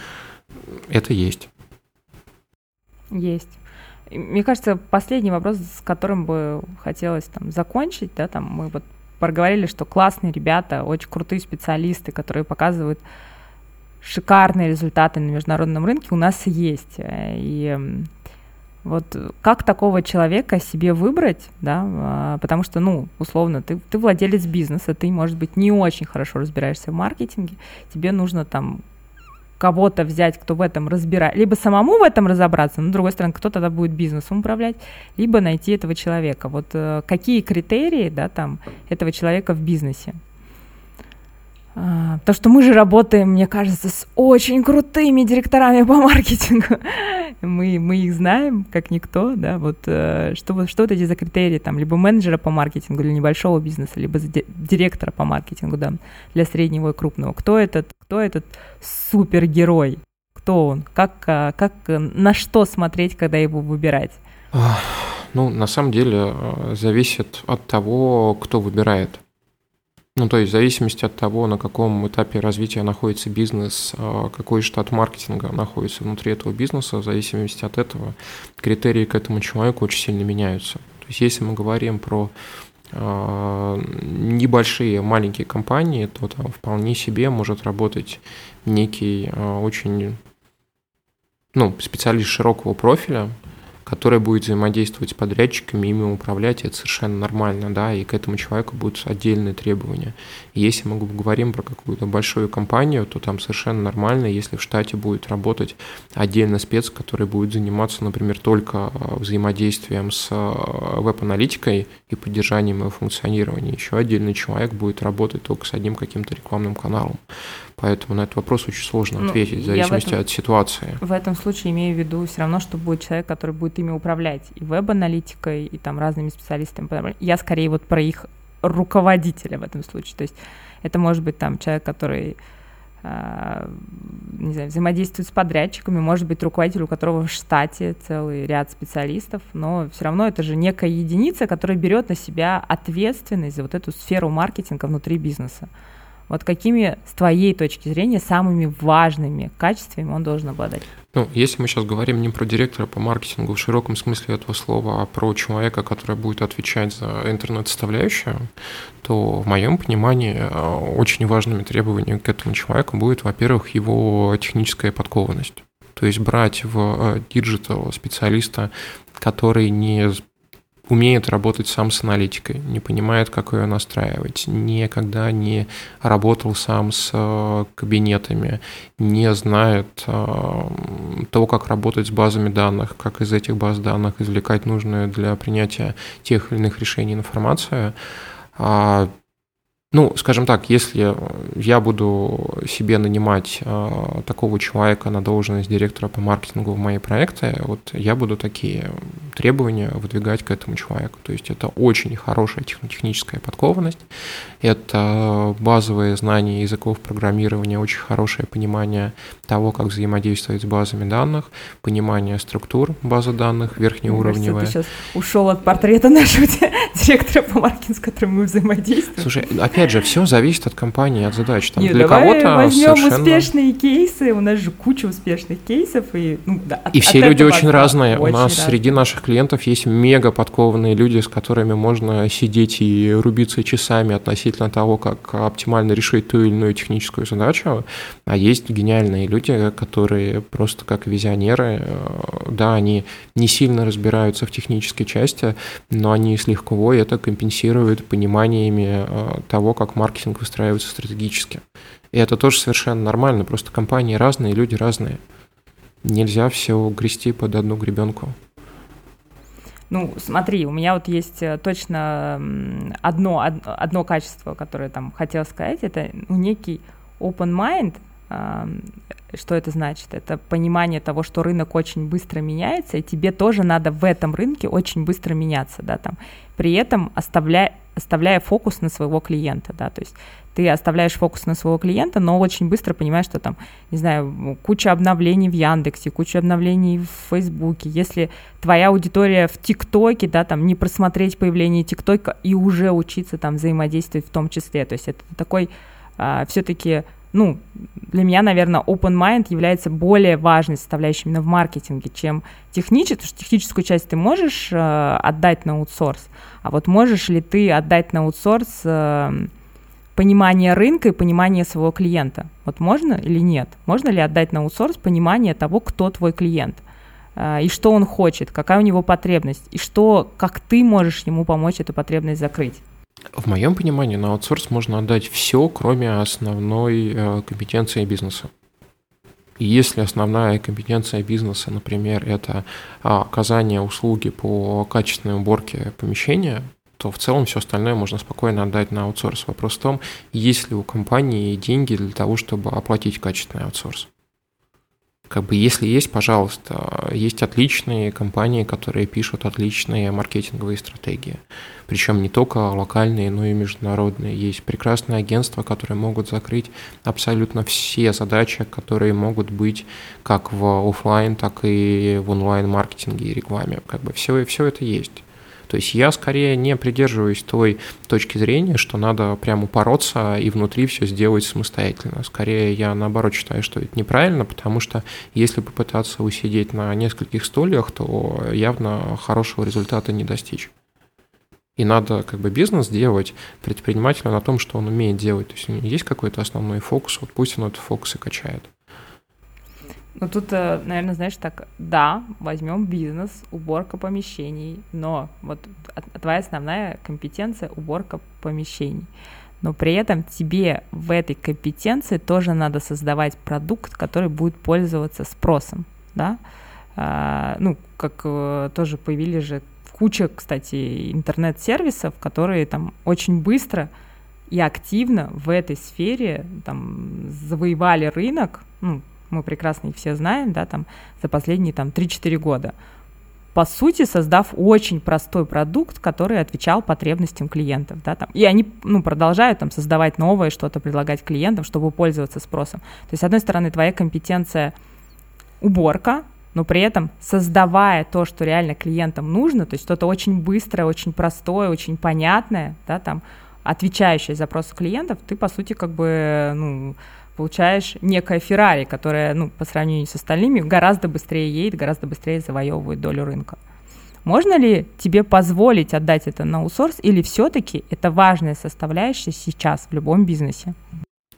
это есть. Есть. Мне кажется, последний вопрос, с которым бы хотелось там закончить, да, там мы вот проговорили, что классные ребята, очень крутые специалисты, которые показывают шикарные результаты на международном рынке у нас есть. И вот как такого человека себе выбрать, да, а, потому что, ну, условно, ты, ты владелец бизнеса, ты, может быть, не очень хорошо разбираешься в маркетинге, тебе нужно там кого-то взять, кто в этом разбирает, либо самому в этом разобраться, но, с другой стороны, кто тогда будет бизнесом управлять, либо найти этого человека. Вот э, какие критерии, да, там, этого человека в бизнесе? А, потому что мы же работаем, мне кажется, с очень крутыми директорами по маркетингу. Мы, мы их знаем, как никто, да, вот э, что, что эти за критерии, там, либо менеджера по маркетингу для небольшого бизнеса, либо директора по маркетингу, да, для среднего и крупного. Кто этот, кто этот супергерой? Кто он? Как, а, как, на что смотреть, когда его выбирать? Ну, на самом деле, э, зависит от того, кто выбирает. Ну, то есть в зависимости от того, на каком этапе развития находится бизнес, а, какой штат маркетинга находится внутри этого бизнеса, в зависимости от этого критерии к этому человеку очень сильно меняются. То есть если мы говорим про а, небольшие, маленькие компании, то там вполне себе может работать некий а, очень ну, специалист широкого профиля, которая будет взаимодействовать с подрядчиками, ими управлять, это совершенно нормально, да, и к этому человеку будут отдельные требования. если мы говорим про какую-то большую компанию, то там совершенно нормально, если в штате будет работать отдельно спец, который будет заниматься, например, только а, взаимодействием с а, веб-аналитикой и поддержанием его функционирования. Еще отдельный человек будет работать только с одним каким-то рекламным каналом. Поэтому на этот вопрос очень сложно ну, ответить, в зависимости этом, от ситуации. В этом случае имею в виду все равно, что будет человек, который будет ими управлять и веб-аналитикой, и там разными специалистами. Я скорее вот про их руководителя в этом случае. То есть это может быть там человек, который а, не знаю, взаимодействует с подрядчиками, может быть, руководитель, у которого в штате целый ряд специалистов, но все равно это же некая единица, которая берет на себя ответственность за вот эту сферу маркетинга внутри бизнеса. Вот какими, с твоей точки зрения, самыми важными качествами он должен обладать? Ну, если мы сейчас говорим не про директора по маркетингу в широком смысле этого слова, а про человека, который будет отвечать за интернет-составляющую, то в моем понимании э, очень важными требованиями к этому человеку будет, во-первых, его техническая подкованность. То есть брать в digital специалиста, который не умеет работать сам с аналитикой, не понимает, как ее настраивать, никогда не работал сам с э, кабинетами, не знает э, того, как работать с базами данных, как из этих баз данных извлекать нужную для принятия тех или иных решений информацию, а ну, скажем так, если я буду себе нанимать э, такого человека на должность директора по маркетингу в мои проекты, вот я буду такие требования выдвигать к этому человеку. То есть это очень хорошая техническая подкованность, это базовые знания языков программирования, очень хорошее понимание того, как взаимодействовать с базами данных, понимание структур базы данных верхнеуровневые. Кажется, ты сейчас ушел от портрета нашего директора по маркетингу, с которым мы взаимодействуем. Слушай, опять опять же, все зависит от компании, от задач. Там, Нет, для кого-то возьмем совершенно... успешные кейсы, у нас же куча успешных кейсов. И, ну, да, и от, все от люди очень разные. Очень у нас разные. среди наших клиентов есть мега подкованные люди, с которыми можно сидеть и рубиться часами относительно того, как оптимально решить ту или иную техническую задачу. А есть гениальные люди, которые просто как визионеры, да, они не сильно разбираются в технической части, но они с легковой это компенсируют пониманиями э, того, как маркетинг выстраивается стратегически. И это тоже совершенно нормально, просто компании разные, люди разные. Нельзя все грести под одну гребенку. Ну, смотри, у меня вот есть э, точно одно, одно качество, которое там хотела сказать, это ну, некий open mind, что это значит? Это понимание того, что рынок очень быстро меняется, и тебе тоже надо в этом рынке очень быстро меняться, да, там, при этом оставляя, оставляя фокус на своего клиента, да, то есть ты оставляешь фокус на своего клиента, но очень быстро понимаешь, что там, не знаю, куча обновлений в Яндексе, куча обновлений в Фейсбуке. Если твоя аудитория в ТикТоке, да, там не просмотреть появление ТикТока и уже учиться там взаимодействовать в том числе. То есть это такой а, все-таки ну, для меня, наверное, open mind является более важной составляющей именно в маркетинге, чем техническую, потому что техническую часть ты можешь э, отдать на аутсорс, а вот можешь ли ты отдать на аутсорс э, понимание рынка и понимание своего клиента? Вот можно или нет? Можно ли отдать на аутсорс понимание того, кто твой клиент? Э, и что он хочет, какая у него потребность, и что, как ты можешь ему помочь эту потребность закрыть. В моем понимании на аутсорс можно отдать все, кроме основной э, компетенции бизнеса. И если основная компетенция бизнеса, например, это а, оказание услуги по качественной уборке помещения, то в целом все остальное можно спокойно отдать на аутсорс. Вопрос в том, есть ли у компании деньги для того, чтобы оплатить качественный аутсорс. Как бы если есть, пожалуйста, есть отличные компании, которые пишут отличные маркетинговые стратегии. Причем не только локальные, но и международные. Есть прекрасные агентства, которые могут закрыть абсолютно все задачи, которые могут быть как в офлайн, так и в онлайн-маркетинге и рекламе. Как бы все, все это есть. То есть я скорее не придерживаюсь той точки зрения, что надо прямо упороться и внутри все сделать самостоятельно. Скорее я наоборот считаю, что это неправильно, потому что если попытаться усидеть на нескольких стульях, то явно хорошего результата не достичь. И надо как бы бизнес делать предпринимателю на том, что он умеет делать. То есть у него есть какой-то основной фокус, вот пусть он этот фокус и качает. Ну тут, э, наверное, знаешь, так, да, возьмем бизнес, уборка помещений, но вот твоя основная компетенция — уборка помещений. Но при этом тебе в этой компетенции тоже надо создавать продукт, который будет пользоваться спросом, да? А, ну, как э, тоже появились же куча, кстати, интернет-сервисов, которые там очень быстро и активно в этой сфере там завоевали рынок, ну, мы прекрасно их все знаем, да, там за последние там 3-4 года. По сути, создав очень простой продукт, который отвечал потребностям клиентов, да, там, и они, ну, продолжают там создавать новое что-то, предлагать клиентам, чтобы пользоваться спросом. То есть, с одной стороны, твоя компетенция уборка, но при этом создавая то, что реально клиентам нужно, то есть что-то очень быстрое, очень простое, очень понятное, да, там, отвечающее запросу клиентов, ты, по сути, как бы, ну, получаешь некое Феррари, которое, ну, по сравнению с остальными, гораздо быстрее едет, гораздо быстрее завоевывает долю рынка. Можно ли тебе позволить отдать это на аутсорс, или все-таки это важная составляющая сейчас в любом бизнесе?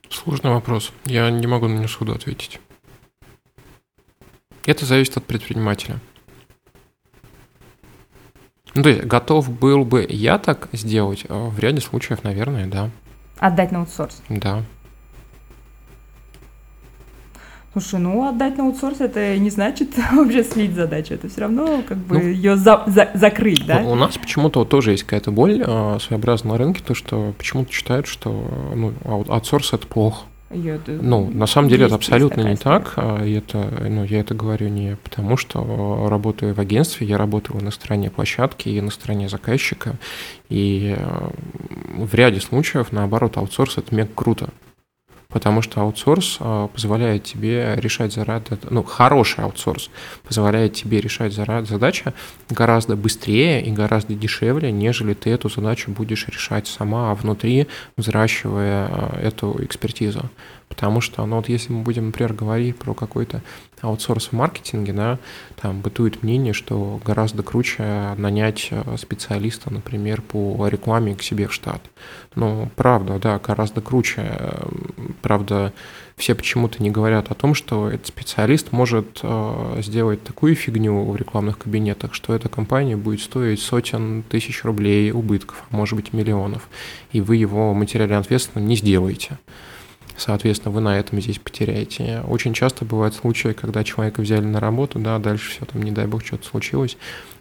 Сложный вопрос. Я не могу на него сходу ответить. Это зависит от предпринимателя. Ну, то есть, готов был бы я так сделать? А в ряде случаев, наверное, да. Отдать на аутсорс? Да. Слушай, ну отдать на аутсорс это не значит вообще слить задачу, это все равно как бы ну, ее за, за, закрыть, да? У нас почему-то тоже есть какая-то боль э, своеобразная на рынке, то что почему-то считают, что ну, аутсорс это плохо. Ее, ну, на самом деле это абсолютно не так. А, и это, ну, я это говорю не потому, что работаю в агентстве, я работаю на стороне площадки и на стороне заказчика. И э, в ряде случаев, наоборот, аутсорс это мега круто потому что аутсорс а, позволяет тебе решать задачи, ну, хороший аутсорс позволяет тебе решать задачи гораздо быстрее и гораздо дешевле, нежели ты эту задачу будешь решать сама внутри, взращивая а, эту экспертизу. Потому что, ну вот если мы будем, например, говорить про какой-то аутсорс в маркетинге, да, там бытует мнение, что гораздо круче нанять э, специалиста, например, по рекламе к себе в штат. Ну, правда, да, гораздо круче. Правда, все почему-то не говорят о том, что этот специалист может э, сделать такую фигню в рекламных кабинетах, что эта компания будет стоить сотен тысяч рублей убытков, а может быть миллионов, и вы его материально ответственно не сделаете. Соответственно, вы на этом здесь потеряете. Очень часто бывают случаи, когда человека взяли на работу, да, дальше все там, не дай бог, что-то случилось,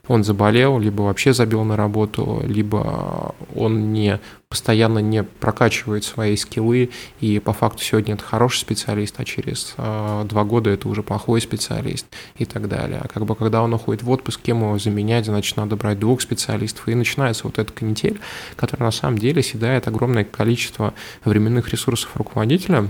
он заболел, либо вообще забил на работу, либо он не постоянно не прокачивает свои скиллы, и по факту сегодня это хороший специалист, а через э, два года это уже плохой специалист и так далее. А как бы когда он уходит в отпуск, кем его заменять, значит, надо брать двух специалистов, и начинается вот эта канитель, которая на самом деле съедает огромное количество временных ресурсов руководителя,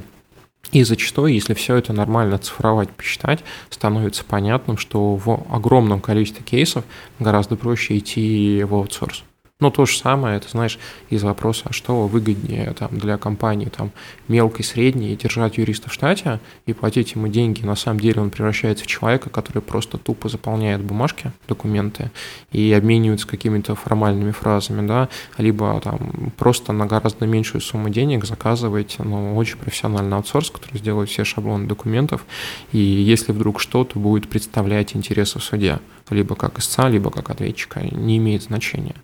и зачастую, если все это нормально цифровать, посчитать, становится понятным, что в огромном количестве кейсов гораздо проще идти в аутсорс. Но то же самое, это, знаешь, из вопроса, а что выгоднее там, для компании там, мелкой, средней, держать юриста в штате и платить ему деньги. На самом деле он превращается в человека, который просто тупо заполняет бумажки, документы и обменивается какими-то формальными фразами, да, либо там просто на гораздо меньшую сумму денег заказывать ну, очень профессиональный аутсорс, который сделает все шаблоны документов, и если вдруг что-то будет представлять интересы в суде, либо как истца, либо как ответчика, не имеет значения.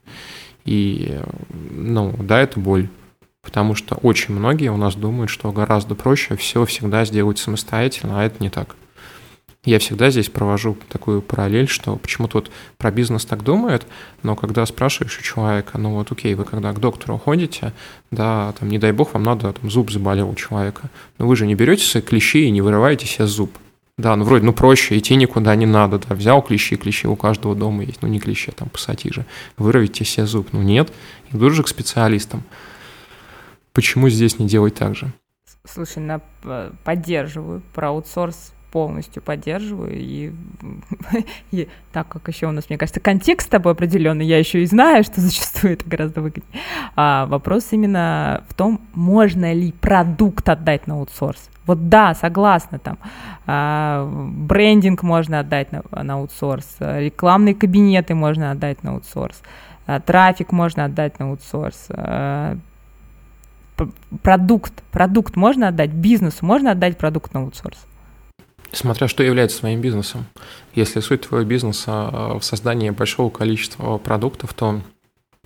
И, ну, да, это боль. Потому что очень многие у нас думают, что гораздо проще все всегда сделать самостоятельно, а это не так. Я всегда здесь провожу такую параллель, что почему-то вот про бизнес так думают, но когда спрашиваешь у человека, ну вот окей, вы когда к доктору ходите, да, там не дай бог вам надо, там зуб заболел у человека, но вы же не берете свои клещи и не вырываете себе зуб. Да, ну вроде, ну проще, идти никуда не надо, да, взял клещи, клещи у каждого дома есть, ну не клещи, а там пассатижи, вырвите себе зуб, ну нет, иду же к специалистам. Почему здесь не делать так же? Слушай, на, поддерживаю, про аутсорс полностью поддерживаю. И, и так как еще у нас, мне кажется, контекст с тобой определенный, я еще и знаю, что зачастую это гораздо выгоднее. А вопрос именно в том, можно ли продукт отдать на аутсорс. Вот да, согласна, там а, брендинг можно отдать на, на аутсорс, рекламные кабинеты можно отдать на аутсорс, а, трафик можно отдать на аутсорс, а, продукт, продукт можно отдать, бизнесу можно отдать продукт на аутсорс. Смотря что является своим бизнесом. Если суть твоего бизнеса а, в создании большого количества продуктов, то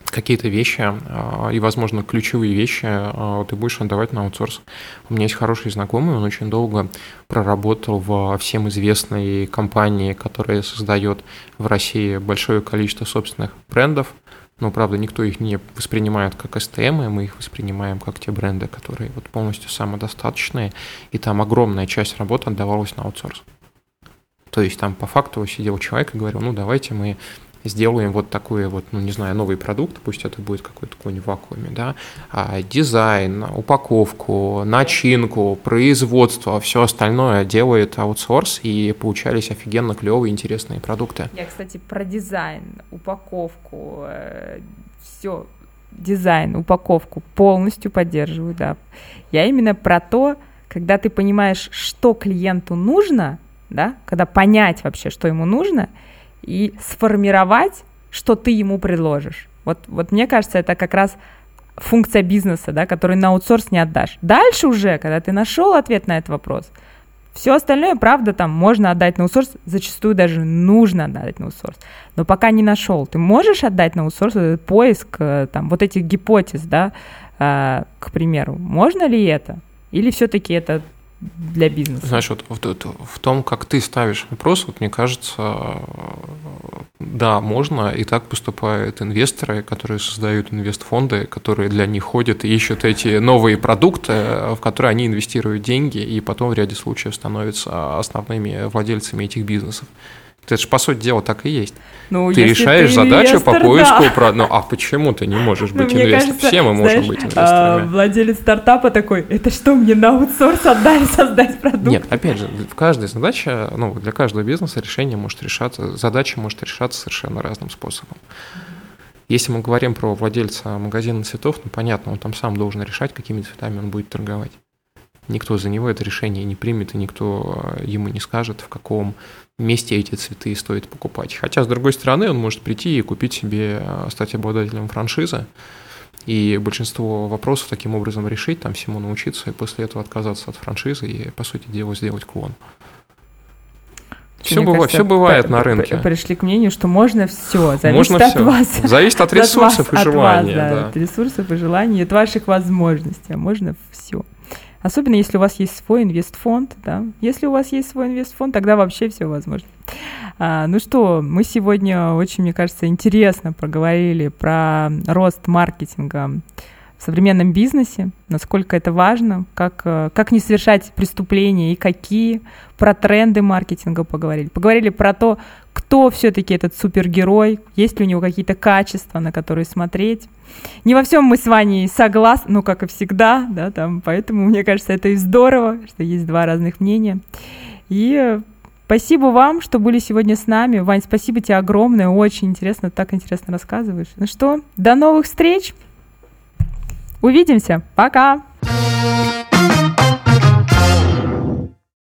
какие-то вещи а, и, возможно, ключевые вещи а, ты будешь отдавать на аутсорс. У меня есть хороший знакомый, он очень долго проработал в всем известной компании, которая создает в России большое количество собственных брендов. Но, правда, никто их не воспринимает как и мы их воспринимаем как те бренды, которые вот полностью самодостаточные, и там огромная часть работы отдавалась на аутсорс. То есть там по факту сидел человек и говорил, ну давайте мы сделаем вот такой вот, ну, не знаю, новый продукт, пусть это будет какой-то какой в вакууме, да, а дизайн, упаковку, начинку, производство, все остальное делает аутсорс, и получались офигенно клевые, интересные продукты. Я, кстати, про дизайн, упаковку, э, все, дизайн, упаковку полностью поддерживаю, да. Я именно про то, когда ты понимаешь, что клиенту нужно, да, когда понять вообще, что ему нужно – и сформировать, что ты ему предложишь. Вот, вот мне кажется, это как раз функция бизнеса, да, который на аутсорс не отдашь. Дальше уже, когда ты нашел ответ на этот вопрос, все остальное, правда, там можно отдать на аутсорс, зачастую даже нужно отдать на аутсорс. Но пока не нашел, ты можешь отдать на аутсорс этот поиск э, там, вот этих гипотез, да, э, к примеру. Можно ли это? Или все-таки это для бизнеса? Знаешь, вот в, в том, как ты ставишь вопрос, вот мне кажется, да, можно, и так поступают инвесторы, которые создают инвестфонды, которые для них ходят и ищут эти новые продукты, в которые они инвестируют деньги, и потом в ряде случаев становятся основными владельцами этих бизнесов. Это же, по сути дела, так и есть. Ну, ты решаешь ты задачу инвестор, по поиску... Да. Про... Ну, а почему ты не можешь ну, быть ну, инвестором? Все мы можем знаешь, быть а, инвесторами. А, владелец стартапа такой, это что, мне на аутсорс отдали создать продукт? Нет, опять же, в каждой задаче, ну, для каждого бизнеса решение может решаться, задача может решаться совершенно разным способом. Если мы говорим про владельца магазина цветов, ну, понятно, он там сам должен решать, какими цветами он будет торговать. Никто за него это решение не примет, и никто э, ему не скажет, в каком месте эти цветы стоит покупать. Хотя, с другой стороны, он может прийти и купить себе, э, стать обладателем франшизы, и большинство вопросов таким образом решить, там всему научиться, и после этого отказаться от франшизы и, по сути дела, сделать клон. Все, бывает, кажется, все бывает на рынке. Пришли к мнению, что можно все, зависит можно от все. вас. Зависит от ресурсов от вас, и желания. От, вас, да, да. от ресурсов и желаний, от ваших возможностей. А можно все. Особенно если у вас есть свой инвестфонд, да. Если у вас есть свой инвестфонд, тогда вообще все возможно. А, ну что, мы сегодня очень, мне кажется, интересно поговорили про рост маркетинга в современном бизнесе, насколько это важно, как, э, как не совершать преступления и какие, про тренды маркетинга поговорили. Поговорили про то, кто все-таки этот супергерой, есть ли у него какие-то качества, на которые смотреть. Не во всем мы с Ваней согласны, ну, как и всегда, да, там, поэтому, мне кажется, это и здорово, что есть два разных мнения. И Спасибо вам, что были сегодня с нами. Вань, спасибо тебе огромное, очень интересно, так интересно рассказываешь. Ну что, до новых встреч! Увидимся. Пока.